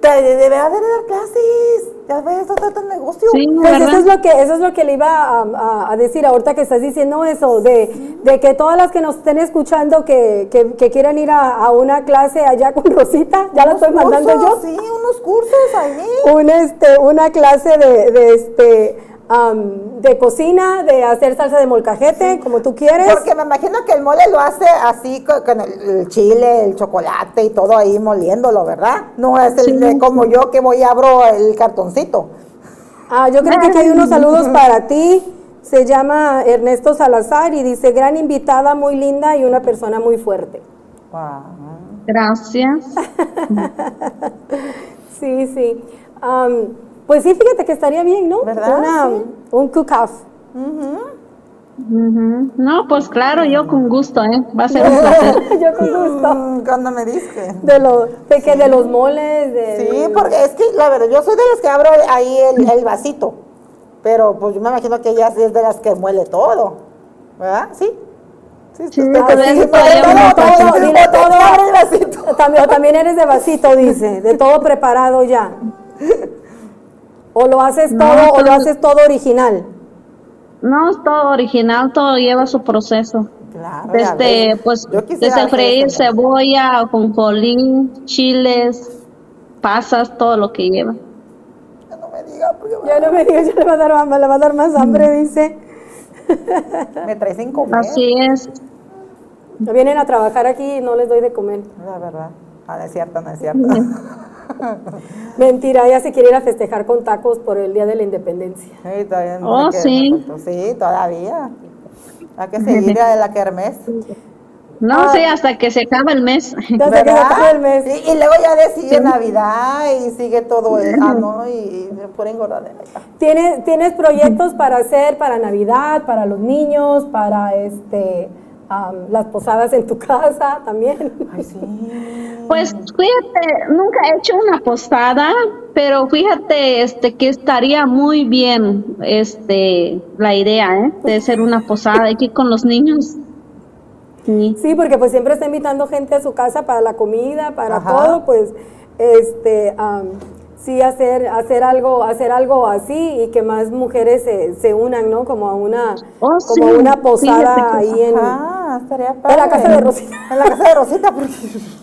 B: te deberá de dar clases. Ya ves, eso trata el negocio.
C: Sí,
A: Pues eso es lo que eso es lo que le iba a, a- a decir ahorita que estás diciendo eso de, de que todas las que nos estén escuchando que, que, que quieran ir a, a una clase allá con Rosita, ya la estoy mandando yo.
B: cursos, Sí, unos cursos ahí.
A: Un, este, una clase de, de, este, de cocina, de hacer salsa de molcajete, como tú quieres.
B: Porque me imagino que el mole lo hace así co- con, el, el chile, el chocolate y todo ahí moliéndolo, ¿verdad? No es el de como yo que voy y abro el cartoncito.
A: Ah, yo creo que aquí hay unos saludos para ti. Se llama Ernesto Salazar y dice, gran invitada, muy linda y una persona muy fuerte.
C: Gracias.
A: Sí, sí. Am, pues sí, fíjate que estaría bien, ¿no?
B: ¿Verdad?
A: Una-
B: Sí.
A: Un cook-off.
C: No, pues claro, yo con gusto, ¿eh? Va a ser un placer.
A: Yo con gusto.
B: Mm, Cuando me dije.
A: De los, de que de los moles, de
B: Sí, porque es que la verdad, yo soy de las que abro ahí el, el vasito. Pero pues yo me imagino que ella sí es de las que muele todo. ¿Verdad? Sí. Sí,
C: pues,
B: todo, todo,
A: o también eres de vasito, dice, de todo preparado ya. O lo haces
C: No,
A: todo, o lo haces todo original.
C: No, es todo original, todo lleva su proceso.
B: Claro, ya
C: Desde, pues, desde freír cebolla, ajonjolín, chiles, pasas, todo lo que lleva.
B: No me diga, porque
A: Ya no me digas, ya le va a dar, hambre, le va a dar más hambre, dice.
B: me trae sin comer.
C: Así es.
A: Vienen a trabajar aquí y no les doy de comer.
B: La verdad. Ah, no es cierto, no es cierto.
A: Mentira, ella se quiere ir a festejar con tacos por el Día de la Independencia.
B: Sí, todavía no
C: Oh, sí.
B: Sí, todavía. Hay que seguir a la kermés.
C: No sé, hasta que se acaba el mes.
A: Sé que se acaba el mes.
B: Y, y luego ya sigue Navidad y sigue todo eso, ah, ¿no? Y, y me pura engordadera.
A: ¿Tienes, ¿Tienes proyectos para hacer para Navidad, para los niños, para este las posadas en tu casa también?
B: Ay, sí.
C: Pues fíjate, nunca he hecho una posada, pero fíjate este que estaría muy bien este la idea ¿eh? de hacer una posada aquí con los niños. Sí.
A: Sí, porque pues siempre está invitando gente a su casa para la comida, para
B: Ajá.
A: todo, pues este sí hacer hacer algo hacer algo así y que más mujeres se, se unan, ¿no? Como a una
C: Oh,
A: como
C: sí,
A: una posada ahí en
B: Ah, estaría
A: en la casa de Rosita.
B: En la casa de Rosita, porque.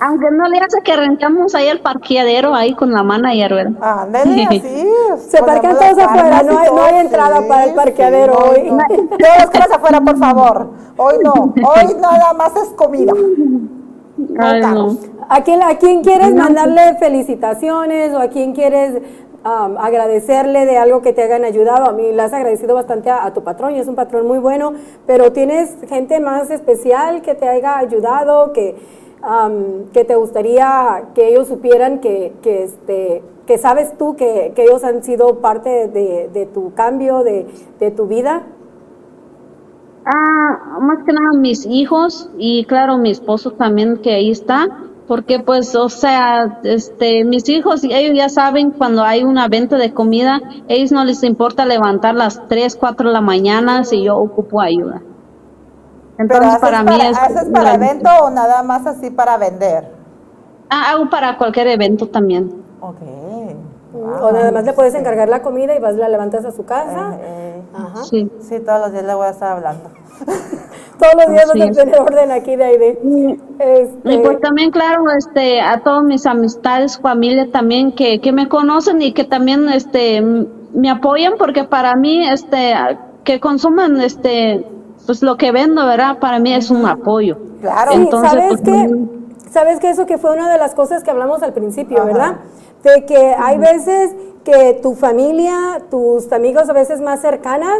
C: Aunque no le hace que rentamos ahí el parqueadero ahí con la manager, ¿verdad?
B: Ándale, así.
A: Se parquean todos afuera, no hay- no hay entrada para el parqueadero hoy.
B: No, Todos caras afuera, por favor. Hoy no. Hoy nada más es comida.
C: Ay, no.
A: ¿A quién, ¿A quién quieres mandarle felicitaciones o a quién quieres am, agradecerle de algo que te hayan ayudado? A mí le has agradecido bastante a, tu patrón y es un patrón muy bueno, pero ¿tienes gente más especial que te haya ayudado, que, que te gustaría que ellos supieran que, que, este, que sabes tú que, que ellos han sido parte de, de tu cambio, de, de tu vida?
C: Ah, más que nada mis hijos y claro mi esposo también que ahí está, porque pues o sea, este mis hijos ellos ya saben cuando hay una venta de comida, ellos no les importa levantar las 3, 4 de la mañana si yo ocupo ayuda. Entonces para mí es
B: ¿haces para
C: la-
B: evento o nada más así para vender?
C: Ah, hago para cualquier evento también.
B: Ok.
A: O nada más le puedes encargar la comida y vas la levantas a su casa.
B: Eh,
A: Ajá.
C: Sí.
B: sí, todos los días le voy a estar hablando.
A: Todos los días vas
C: Así
A: a tener orden aquí de Aide. Este,
C: Y pues también, claro, este, a todas mis amistades, familia también que, que me conocen y que también, este, me apoyan porque para mí, este, que consuman, este, pues lo que vendo, ¿verdad? Para mí es un apoyo.
B: Claro.
C: Entonces,
A: ¿sabes
C: pues, también-
A: ¿Sabes qué? Eso que fue una de las cosas que hablamos al principio,
B: Ajá.
A: ¿verdad? De que hay veces que tu familia, tus amigos a veces más cercanas,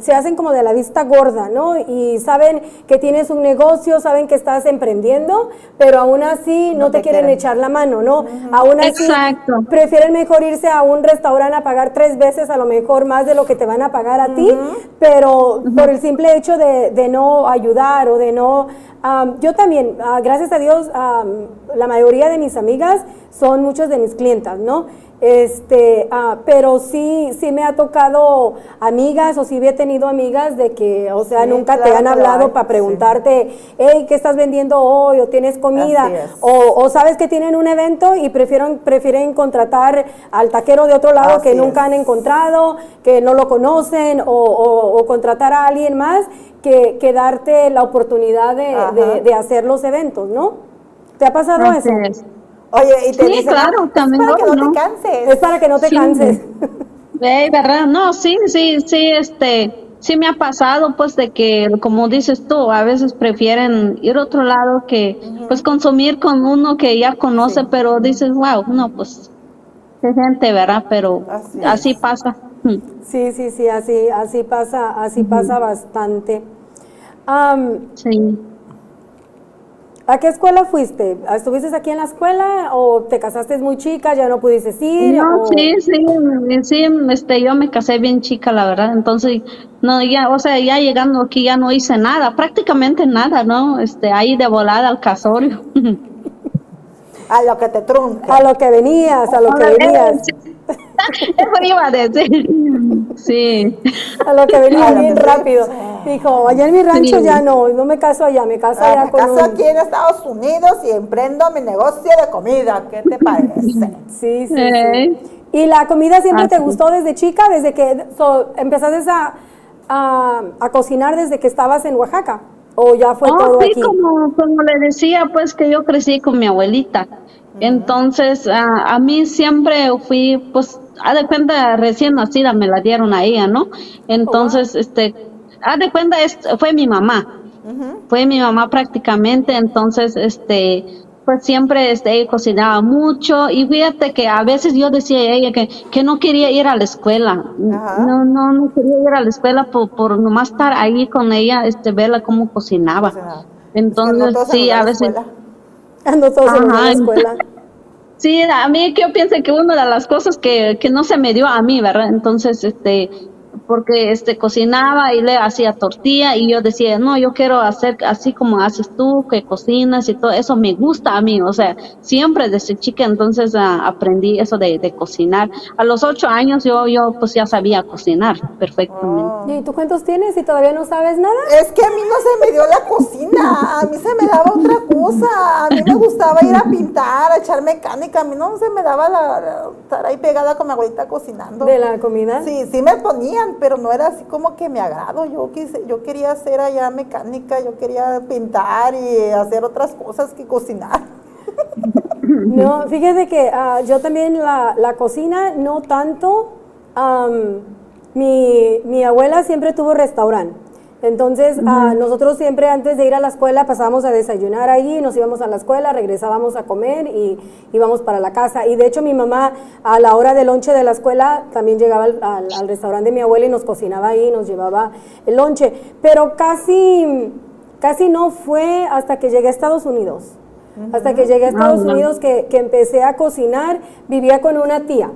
A: se hacen como de la vista gorda, ¿no? Y saben que tienes un negocio, saben que estás emprendiendo, pero aún así no,
B: No
A: te,
B: te
A: quieren
B: quieren.
A: echar la mano, ¿no? Aún así
C: Exacto.
A: prefieren mejor irse a un restaurante a pagar tres veces a lo mejor más de lo que te van a pagar a ti, pero por el simple hecho de, de no ayudar o de no... yo también, ah, gracias a Dios, la mayoría de mis amigas son muchas de mis clientas, ¿no? Este, ah, pero sí, sí me ha tocado amigas o sí he tenido amigas de que, o sea,
B: Sí,
A: nunca te han hablado para
B: sí.
A: preguntarte, hey, ¿qué estás vendiendo hoy? ¿O tienes comida? O, o sabes que tienen un evento y prefieren, prefieren contratar al taquero de otro lado
B: Así
A: que nunca
B: es.
A: han encontrado, que no lo conocen, o, o- o contratar a alguien más que, que darte la oportunidad de, de- de hacer los eventos, ¿no? ¿Te ha pasado
C: Así
A: eso?
C: es.
B: Oye, y te
C: Sí,
B: dicen,
C: claro,
B: "Ah, es
C: también
B: para que no,
C: ¿no?
B: te canses.
A: Es para que no te
C: Sí.
A: canses.
C: Ey, ¿verdad? No, sí, sí, sí, este, sí me ha pasado, pues, de que, como dices tú, a veces prefieren ir a otro lado que, pues, consumir con uno que ya conoce, pero dices, wow, no, pues, es gente, ¿verdad? Pero
B: Así
C: así, pasa.
A: Sí, sí, sí, así, así pasa, así pasa bastante. Am,
C: Sí.
A: ¿A qué escuela fuiste? ¿Estuviste aquí en la escuela o te casaste muy chica, ya no pudiste ir?
C: No,
A: o-
C: sí, sí, sí, este, yo me casé bien chica, la verdad, entonces, no, ya, o sea, ya llegando aquí ya no hice nada, prácticamente nada, ¿no? Este, ahí de volada al casorio.
B: A lo que te trunca.
A: A lo que venías, a lo que venías,
C: Eso iba a decir. Sí.
A: a lo que venías
B: A lo
A: bien rápido. Dijo, allá en mi rancho
C: Sí.
A: ya no, no me caso allá, me caso
B: Ah,
A: allá
B: me
A: con
B: caso
A: un-
B: aquí en Estados Unidos y emprendo mi negocio de comida. ¿Qué te parece?
A: Sí, sí,
C: Eh.
A: sí. ¿Y la comida siempre
C: Ah,
A: te
C: sí.
A: gustó desde chica, desde que so, empezaste a, a, a cocinar desde que estabas en Oaxaca? ¿O ya fue
C: Oh,
A: todo
C: sí,
A: aquí?
C: como, como le decía, pues que yo crecí con mi abuelita. Entonces, a, a mí siempre fui, pues, haz de cuenta, recién nacida me la dieron a ella, ¿no? Entonces, este, haz de cuenta, es, fue mi mamá. Fue mi mamá prácticamente, entonces, este, pues siempre este, ella cocinaba mucho y fíjate que a veces yo decía a ella que, que no quería ir a la escuela,
B: Ajá.
C: no, no, no quería ir a la escuela por, por nomás estar ahí con ella, este, verla cómo cocinaba.
B: Cocinaba.
C: Entonces,
B: Es que no todos se
C: sí, a veces,
B: escuela.
A: Ando todos en la escuela.
C: sí, a mí que yo pienso que una de las cosas que, que no se me dio a mí, ¿verdad? Entonces, este, porque este cocinaba y le hacía tortilla y yo decía, no, yo quiero hacer así como haces tú, que cocinas y todo eso me gusta a mí, o sea, siempre desde chica entonces ah, aprendí eso de, de cocinar. A los ocho años yo, yo pues ya sabía cocinar perfectamente.
A: ¿Y tú cuántos tienes y todavía no sabes nada?
B: Es que a mí no se me dio la cocina, a mí se me daba otra cosa, a mí me gustaba ir a pintar, a echar mecánica, a mí no se me daba la, la- estar ahí pegada con mi abuelita cocinando.
A: ¿De la comida?
B: Sí, sí me ponían, pero no era así como que me agrado. Yo quise, yo quería hacer allá mecánica, yo quería pintar y hacer otras cosas que cocinar.
A: No, fíjate que ah, yo también la, la cocina, no tanto. mi, mi abuela siempre tuvo restaurante. Entonces, ah, nosotros siempre antes de ir a la escuela pasábamos a desayunar ahí, nos íbamos a la escuela, regresábamos a comer y íbamos para la casa. Y de hecho mi mamá a la hora del lonche de la escuela también llegaba al, al- al restaurante de mi abuela y nos cocinaba ahí, nos llevaba el lonche. Pero casi, casi no fue hasta que llegué a Estados Unidos. Hasta que llegué a Estados
C: Ah, bueno.
A: Unidos que, que empecé a cocinar, vivía con una tía.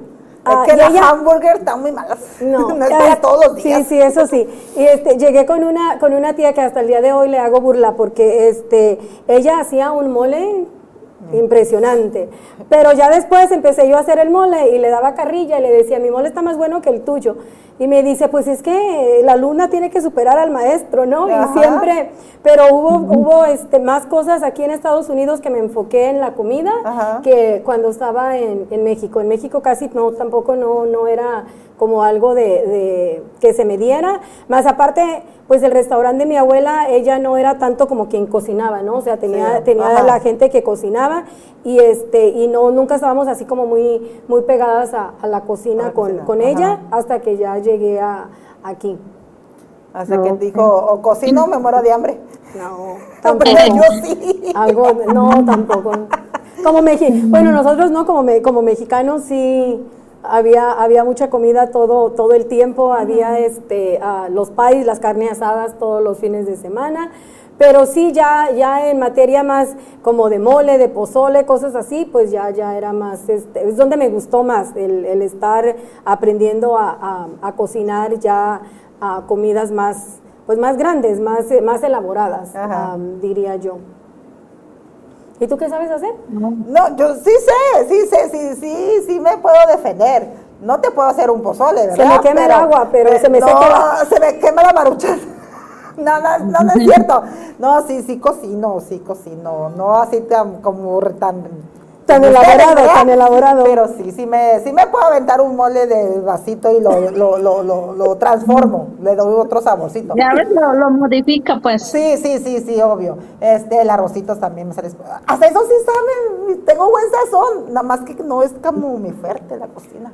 A: Ah,
B: es que las
A: ella-
B: hamburguesas están muy malas.
A: no,
B: es
A: ya-
B: para todos los días.
A: Sí, sí, eso sí. Y este, llegué con una, con una tía que hasta el día de hoy le hago burla porque este, ella hacía un mole impresionante. Pero ya después empecé yo a hacer el mole y le daba carrilla y le decía, mi mole está más bueno que el tuyo. Y me dice, pues es que la luna tiene que superar al maestro, ¿no?
B: Ajá.
A: Y siempre, pero hubo, hubo este, más cosas aquí en Estados Unidos que me enfoqué en la comida
B: Ajá.
A: que cuando estaba en, en México. En México casi no, tampoco no, no era como algo de, de que se me diera. Más aparte, pues el restaurante de mi abuela, ella no era tanto como quien cocinaba, ¿no? O sea, tenía,
B: Sí,
A: tenía
B: ajá.
A: la gente que cocinaba y este, y no, nunca estábamos así como muy, muy pegadas a, a la cocina
B: A la
A: con,
B: cocina,
A: con ella hasta que ya llegué a, aquí.
B: Hasta que dijo, o cocino, me muero de hambre.
A: No,
B: Pero
A: tampoco.
B: yo sí.
A: Algo, no, tampoco. Como Mexi bueno, nosotros no, como, me- como mexicanos sí había, había mucha comida todo, todo el tiempo, había este, ah, los pais, las carnes asadas todos los fines de semana, pero sí ya, ya en materia más como de mole, de pozole, cosas así, pues ya, ya era más, este, es donde me gustó más el, el estar aprendiendo a, a- a cocinar ya a comidas más, pues más grandes, más, más elaboradas, am, diría yo. ¿Y tú qué sabes hacer?
B: No, yo sí sé, sí sé, sí, sí, sí me puedo defender. No te puedo hacer un pozole, ¿verdad?
A: me quema el agua, pero se me
B: no,
A: seca la-
B: se me quema la marucha. No, no, no, no es cierto. No, sí, sí cocino, sí cocino. No así tan como tan...
A: Tan elaborado,
B: ¿verdad?
A: tan elaborado.
B: Pero sí, sí me, sí me puedo aventar un mole de vasito y lo, lo, lo, lo, lo transformo. Le doy otro saborcito.
C: Ya ves, lo, lo modifica pues.
B: Sí, sí, sí, sí, obvio. Este, el arrocito también me sale. Hasta eso sí saben, tengo buen sazón, nada más que no es como mi fuerte la cocina.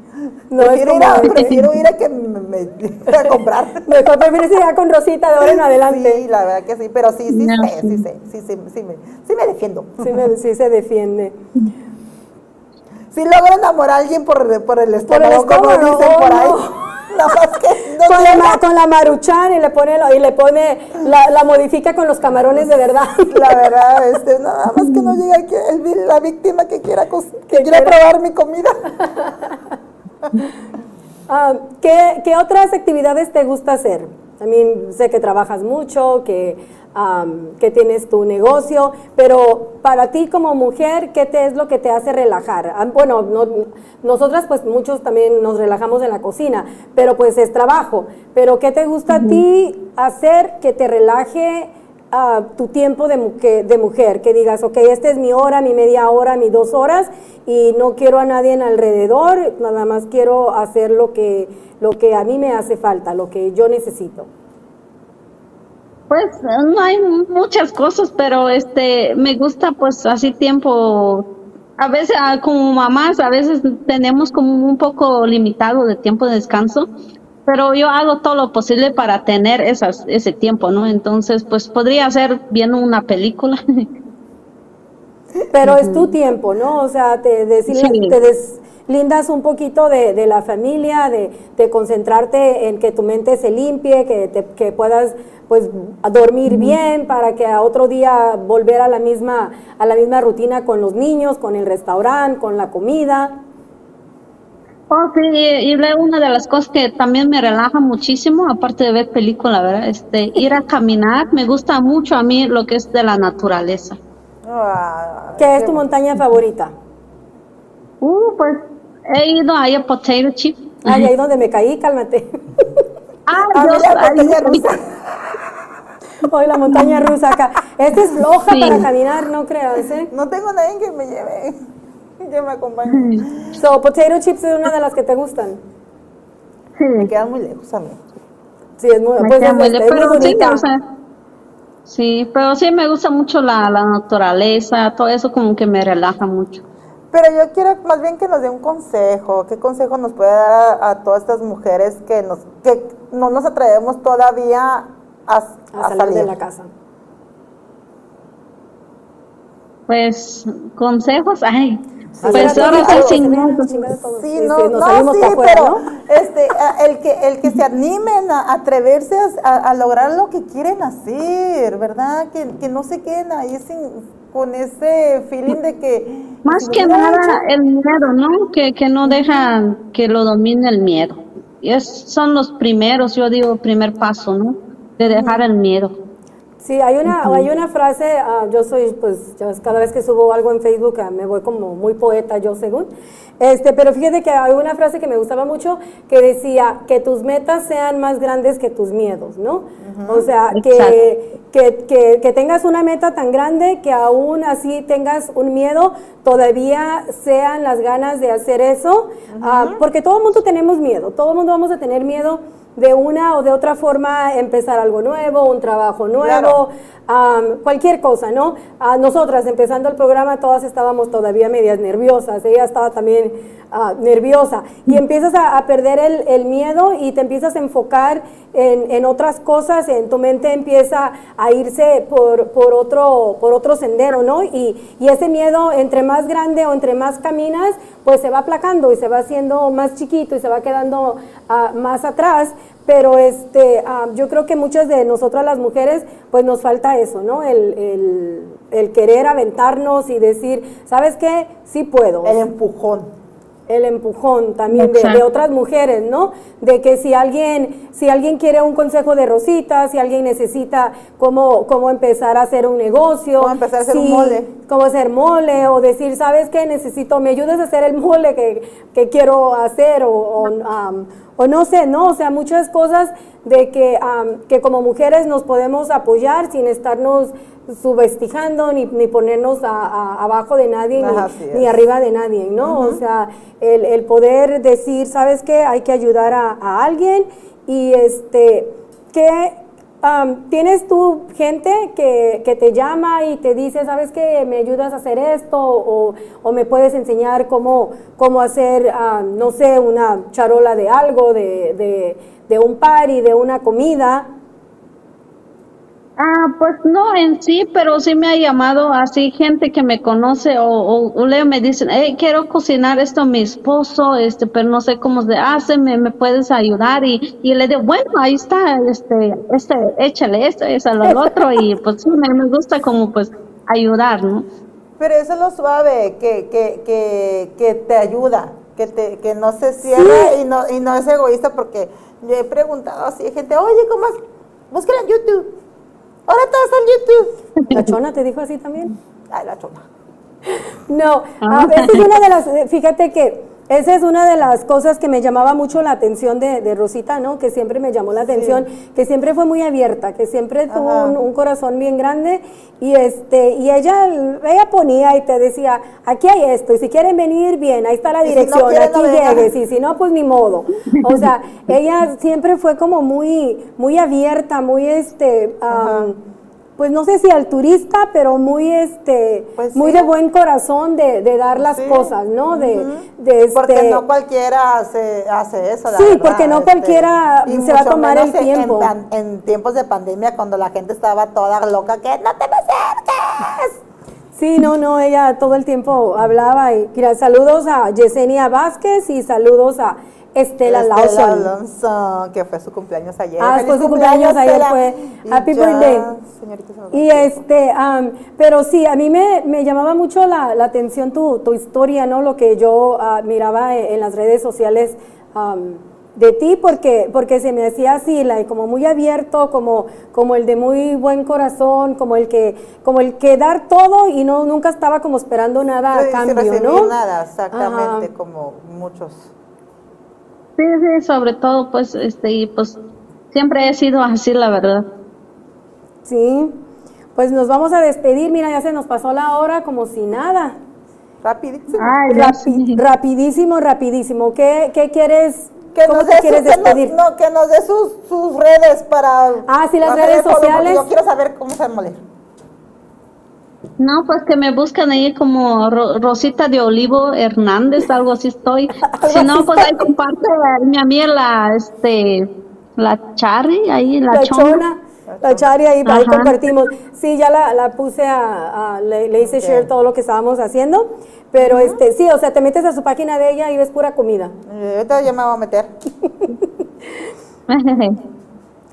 A: No es
B: prefiero, ir a,
A: que-
B: prefiero ir a que me, me- a comprar.
A: Mejor prefieres ir ya con Rosita de ahora en adelante.
B: Sí, la verdad que sí, pero sí, sí
C: No,
B: sé,
C: sí.
B: sí sé, sí, sí, sí, me, sí me defiendo.
A: Sí, me- sí se defiende.
B: Sí logro enamorar a alguien por, por el estómago, como
A: estómago,
B: dicen por
A: oh,
B: ahí.
A: no.
B: Nada más que no
A: con, la, ma- con la maruchan y le pone, y le pone la, la modifica con los camarones de verdad.
B: La verdad, este, nada más que no llegue aquí el la víctima que quiera, que quiera
A: quiera-
B: probar mi comida.
A: Ah, ¿qué, qué otras actividades te gusta hacer? También sé que trabajas mucho, que, am, que tienes tu negocio, pero para ti como mujer, ¿qué te es lo que te hace relajar? Bueno, no- nosotras pues muchos también nos relajamos en la cocina, pero pues es trabajo. Pero ¿qué te gusta a ti hacer que te relaje? ah, tu tiempo de, de mujer, que digas, ok, esta es mi hora, mi media hora, mi dos horas, y no quiero a nadie en alrededor, nada más quiero hacer lo que, lo que a mí me hace falta, lo que yo necesito.
C: Pues no hay muchas cosas, pero este me gusta pues así tiempo. A veces ah, como mamás a veces tenemos como un poco limitado de tiempo de descanso, pero yo hago todo lo posible para tener esas ese tiempo, ¿no? Entonces pues podría ser viendo una película.
A: Pero es tu tiempo, ¿no? O sea, te,
C: Sí.
A: te deslindas un poquito de, de la familia, de, de concentrarte en que tu mente se limpie, que, te- que puedas pues a dormir bien para que a otro día volver a la misma a la misma rutina con los niños, con el restaurante, con la comida.
C: Oh, sí, y y luego una de las cosas que también me relaja muchísimo, aparte de ver película, ¿verdad? Este, ir a caminar, me gusta mucho a mí lo que es de la naturaleza.
B: Ah,
A: ¿Qué es tu montaña favorita?
C: Uh, pues he ido ahí a Potato Chip.
A: Ay, ahí donde me caí, cálmate.
C: Ah, yo-
B: la
C: ay,
B: montaña
C: ay,
B: rusa.
A: Hoy la montaña rusa acá. Esta es floja
C: Sí.
A: para caminar, no creas, ¿eh?
B: No tengo nadie que me lleve, que me acompañe.
A: So, potato chips es una de las que te gustan.
B: Me
C: Sí,
B: quedan muy lejos a mí.
A: Sí, es muy,
C: me
A: pues es,
C: muy
A: es
C: de-
A: muy
C: pero sí,
A: bonita.
C: o sea, sí, pero sí me gusta mucho la, la naturaleza, todo eso como que me relaja mucho.
B: Pero yo quiero más bien que nos dé un consejo. ¿Qué consejo nos puede dar a, a todas estas mujeres que nos que no nos atrevemos todavía a,
A: a
B: a
A: salir,
B: salir?
A: de la casa.
C: Pues consejos, ay,
A: Hacer
C: pues ahora sí sin.
B: Sí,
A: Sí,
B: no,
A: sí,
B: no, sí,
A: afuera,
B: pero
A: ¿no?
B: este, el que el que se animen a atreverse a, a lograr lo que quieren hacer, ¿verdad? Que, que no se queden ahí sin, con ese feeling de que
C: Más que nada
B: hecho,
C: el miedo, ¿no? Que, que no dejan que lo domine el miedo. Y es, son los primeros, yo digo, primer paso, ¿no? De dejar el miedo.
A: Sí, hay una, hay una frase, ah, yo soy, pues, cada vez que subo algo en Facebook ah, me voy como muy poeta yo según, este, pero fíjate que hay una frase que me gustaba mucho que decía que tus metas sean más grandes que tus miedos, ¿no? O sea, que, que, que, que tengas una meta tan grande que aún así tengas un miedo, todavía sean las ganas de hacer eso, ah, porque todo el mundo tenemos miedo, todo el mundo vamos a tener miedo de una o de otra forma empezar algo nuevo, un trabajo nuevo,
B: Claro.
A: am, cualquier cosa, ¿no? A nosotras, empezando el programa, todas estábamos todavía medias nerviosas, ella estaba también ah, nerviosa, y empiezas a, a perder el, el miedo y te empiezas a enfocar en, en otras cosas, en tu mente empieza a irse por, por, otro, por otro sendero, ¿no? Y, y ese miedo, entre más grande o entre más caminas, pues se va aplacando y se va haciendo más chiquito y se va quedando ah, más atrás, pero este, ah, yo creo que muchas de nosotras las mujeres, pues nos falta eso, ¿no? El, el- el querer aventarnos y decir, ¿sabes qué? Sí puedo.
B: el empujón.
A: El empujón también de, otras mujeres, ¿no? De que si alguien, si alguien quiere un consejo de Rosita, si alguien necesita cómo, cómo empezar a hacer un negocio.
B: Cómo empezar a hacer un mole.
A: Cómo hacer mole, o decir, ¿sabes qué? Necesito, me ayudas a hacer el mole que, que quiero hacer, o, o, um, o no sé, ¿no? O sea, muchas cosas de que, um, que como mujeres nos podemos apoyar sin estarnos subestijando ni, ni ponernos a- a- abajo de nadie
B: Ajá,
A: ni, arriba de nadie, ¿no? O sea, el, el poder decir, ¿sabes qué? Hay que ayudar a, a alguien y este, que am, tienes tú gente que, que te llama y te dice, ¿sabes qué? ¿Me ayudas a hacer esto? O, me puedes enseñar cómo, cómo hacer, ah, no sé, una charola de algo, de, de, de un party, de una comida.
C: Ah, pues no en sí, pero sí me ha llamado así gente que me conoce o, o, o Leo me dicen, hey, quiero cocinar esto a mi esposo, este, pero no sé cómo se hace, me, me puedes ayudar y, y le digo, bueno, ahí está, este, este, échale esto, eso, lo otro y pues sí, me, me gusta como pues ayudar, ¿no?
B: Pero eso es lo suave, que, que, que, que te ayuda, que, te, que no se cierra y, no, y no es egoísta porque yo he preguntado así, gente, oye, ¿cómo es? En YouTube. Ahora todo está en YouTube.
A: ¿La chona te dijo así también?
B: Ay, la chona.
A: No, a veces una de las, fíjate que esa es una de las cosas que me llamaba mucho la atención de, de Rosita, ¿no? Que siempre me llamó la atención, que siempre fue muy abierta, que siempre tuvo un, un corazón bien grande y este y ella ella ponía y te decía, aquí hay esto y si quieren venir bien, ahí está la
B: Y si no
A: dirección,
B: no
A: aquí llegues y si no pues ni modo. O sea, ella siempre fue como muy muy abierta, muy este am, pues no sé si al turista, pero muy este,
B: Pues
A: muy de buen corazón de, de dar las
B: Sí.
A: cosas, ¿no? De,
B: Ujú.
A: de este,
B: Porque no cualquiera hace, hace eso. la
A: Sí,
B: verdad,
A: porque no
B: este,
A: cualquiera
B: y
A: se va a tomar el tiempo.
B: En, tiempos de pandemia, cuando la gente estaba toda loca, que no te me acerques.
A: Sí, no, no, ella todo el tiempo hablaba y mira, saludos a Yesenia Vázquez y saludos a Estela,
B: Estela
A: Lawson.
B: Alonso, que fue su cumpleaños ayer.
A: Ah, fue su cumpleaños ayer,
B: Estela.
A: fue.
B: Y
A: Happy
B: ya,
A: birthday. Y este, am, pero sí, a mí me, me llamaba mucho la, la atención tu, tu historia, ¿no? Lo que yo ah, miraba en, en las redes sociales de ti, porque, porque se me hacía así, like, como muy abierto, como, como el de muy buen corazón, como el que, como el que dar todo y no, nunca estaba como esperando nada a cambio, ¿no?
B: nada, exactamente,
A: Ajá.
B: como muchos.
C: Sí, sí, sobre todo pues, este, y pues siempre he sido así, la verdad.
A: Sí, pues nos vamos a despedir, mira, ya se nos pasó la hora como si nada.
B: Rapidísimo.
C: Ay,
A: Rapi- rapidísimo, rapidísimo. ¿Qué, qué quieres?
B: que
A: ¿Cómo
B: nos
A: te quieres
B: sus, que nos-
A: despedir?
B: no, que nos dé sus, sus redes para
A: Ah, sí, las redes sociales.
B: Yo quiero saber cómo se moler.
C: No, pues que me buscan ahí como Ro- Rosita de Olivo Hernández, algo así estoy. Si no, pues ahí comparte mi amiga la, este, la Charry, ahí la,
A: La
C: chona.
A: chona, la chari ahí, ahí
C: Ajá.
A: compartimos. Sí, ya la, la puse a, a- le, le hice
B: Ok.
A: share todo lo que estábamos haciendo. Pero este, sí, o sea, te metes a su página de ella y ves pura comida.
B: Eh, ahorita ya me voy a meter.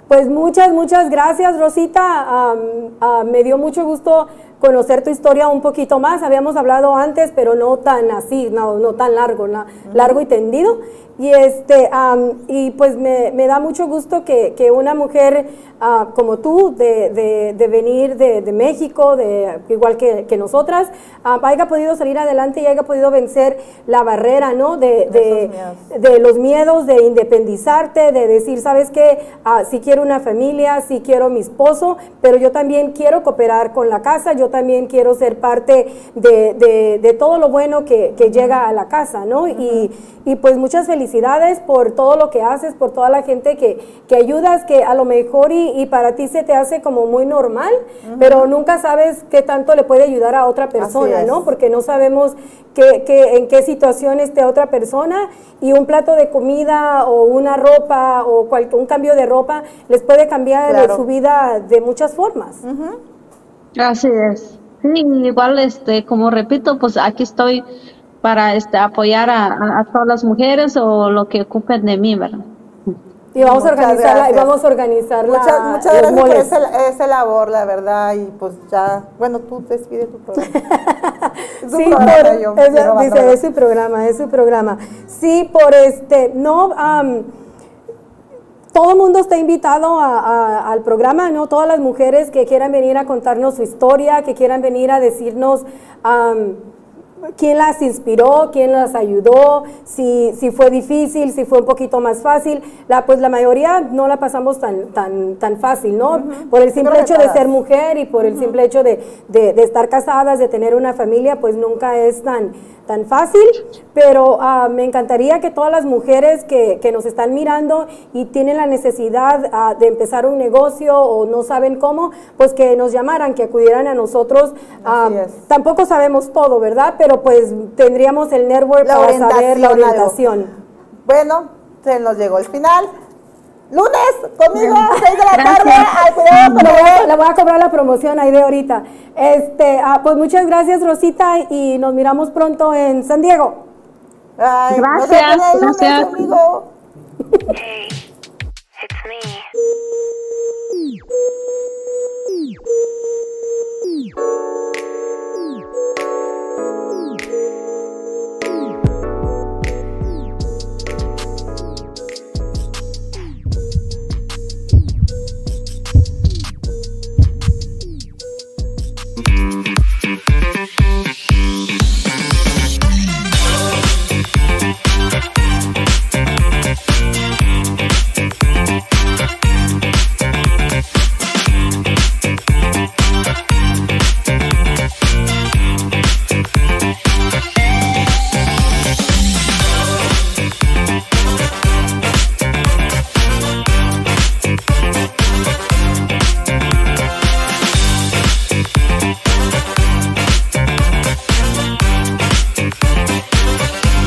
A: Pues muchas, muchas gracias, Rosita. Am, ah, me dio mucho gusto conocer tu historia un poquito más. Habíamos hablado antes, pero no tan así, no, no tan largo, na- largo y tendido. Y este, am, y pues me, me da mucho gusto que, que una mujer ah, como tú, de, de- de venir de, de México, de, igual que, que nosotras, ah, haya podido salir adelante y haya podido vencer la barrera, ¿no? De, de- los miedos de independizarte, de decir, ¿sabes qué? Ah, sí quiero una familia, sí quiero mi esposo, pero yo también quiero cooperar con la casa, yo también quiero ser parte de, de- de todo lo bueno que, que llega a la casa, ¿no? y, y pues muchas felicidades por todo lo que haces, por toda la gente que, que ayudas, que a lo mejor y, y para ti se te hace como muy normal, pero nunca sabes qué tanto le puede ayudar a otra persona. ¿no? Porque no sabemos qué, qué- en qué situación esté otra persona y un plato de comida o una ropa o cual- un cambio de ropa les puede cambiar
B: Claro.
A: su vida de muchas formas.
C: Así es. Sí, igual, este, como repito, pues aquí estoy para este, apoyar a, todas las mujeres o lo que ocupen de mí, ¿verdad?
A: Y vamos a organizarla, y vamos a organizar
B: Muchas, muchas gracias por ese, ese labor, la verdad. Y pues ya, bueno, tú despide tu programa. Es un
A: Sí,
B: programa,
A: por-
B: yo
A: es- dice, es su programa, es su programa. Sí, por este, no, am, todo el mundo está invitado a- al programa, ¿no? Todas las mujeres que quieran venir a contarnos su historia, que quieran venir a decirnos am, quién las inspiró, quién las ayudó, si, si fue difícil, si fue un poquito más fácil. La, pues la mayoría no la pasamos tan, tan, tan fácil, ¿no? Por el simple hecho de ser mujer y por el simple hecho de, de- de estar casadas, de tener una familia, pues nunca es tan, tan fácil, pero ah, me encantaría que todas las mujeres que, que nos están mirando y tienen la necesidad ah, de empezar un negocio o no saben cómo, pues que nos llamaran, que acudieran a nosotros. Ah, tampoco sabemos todo, ¿verdad? Pero pero pues tendríamos el network para saber la
B: orientación. Bueno, se nos llegó el final. Lunes, conmigo, 6 de la tarde, al
A: voy a cobrar la promoción ahí de ahorita. Este, ah, pues muchas gracias, Rosita, y nos miramos pronto en San Diego.
C: Gracias,
B: no lunes,
C: gracias.
D: Conmigo.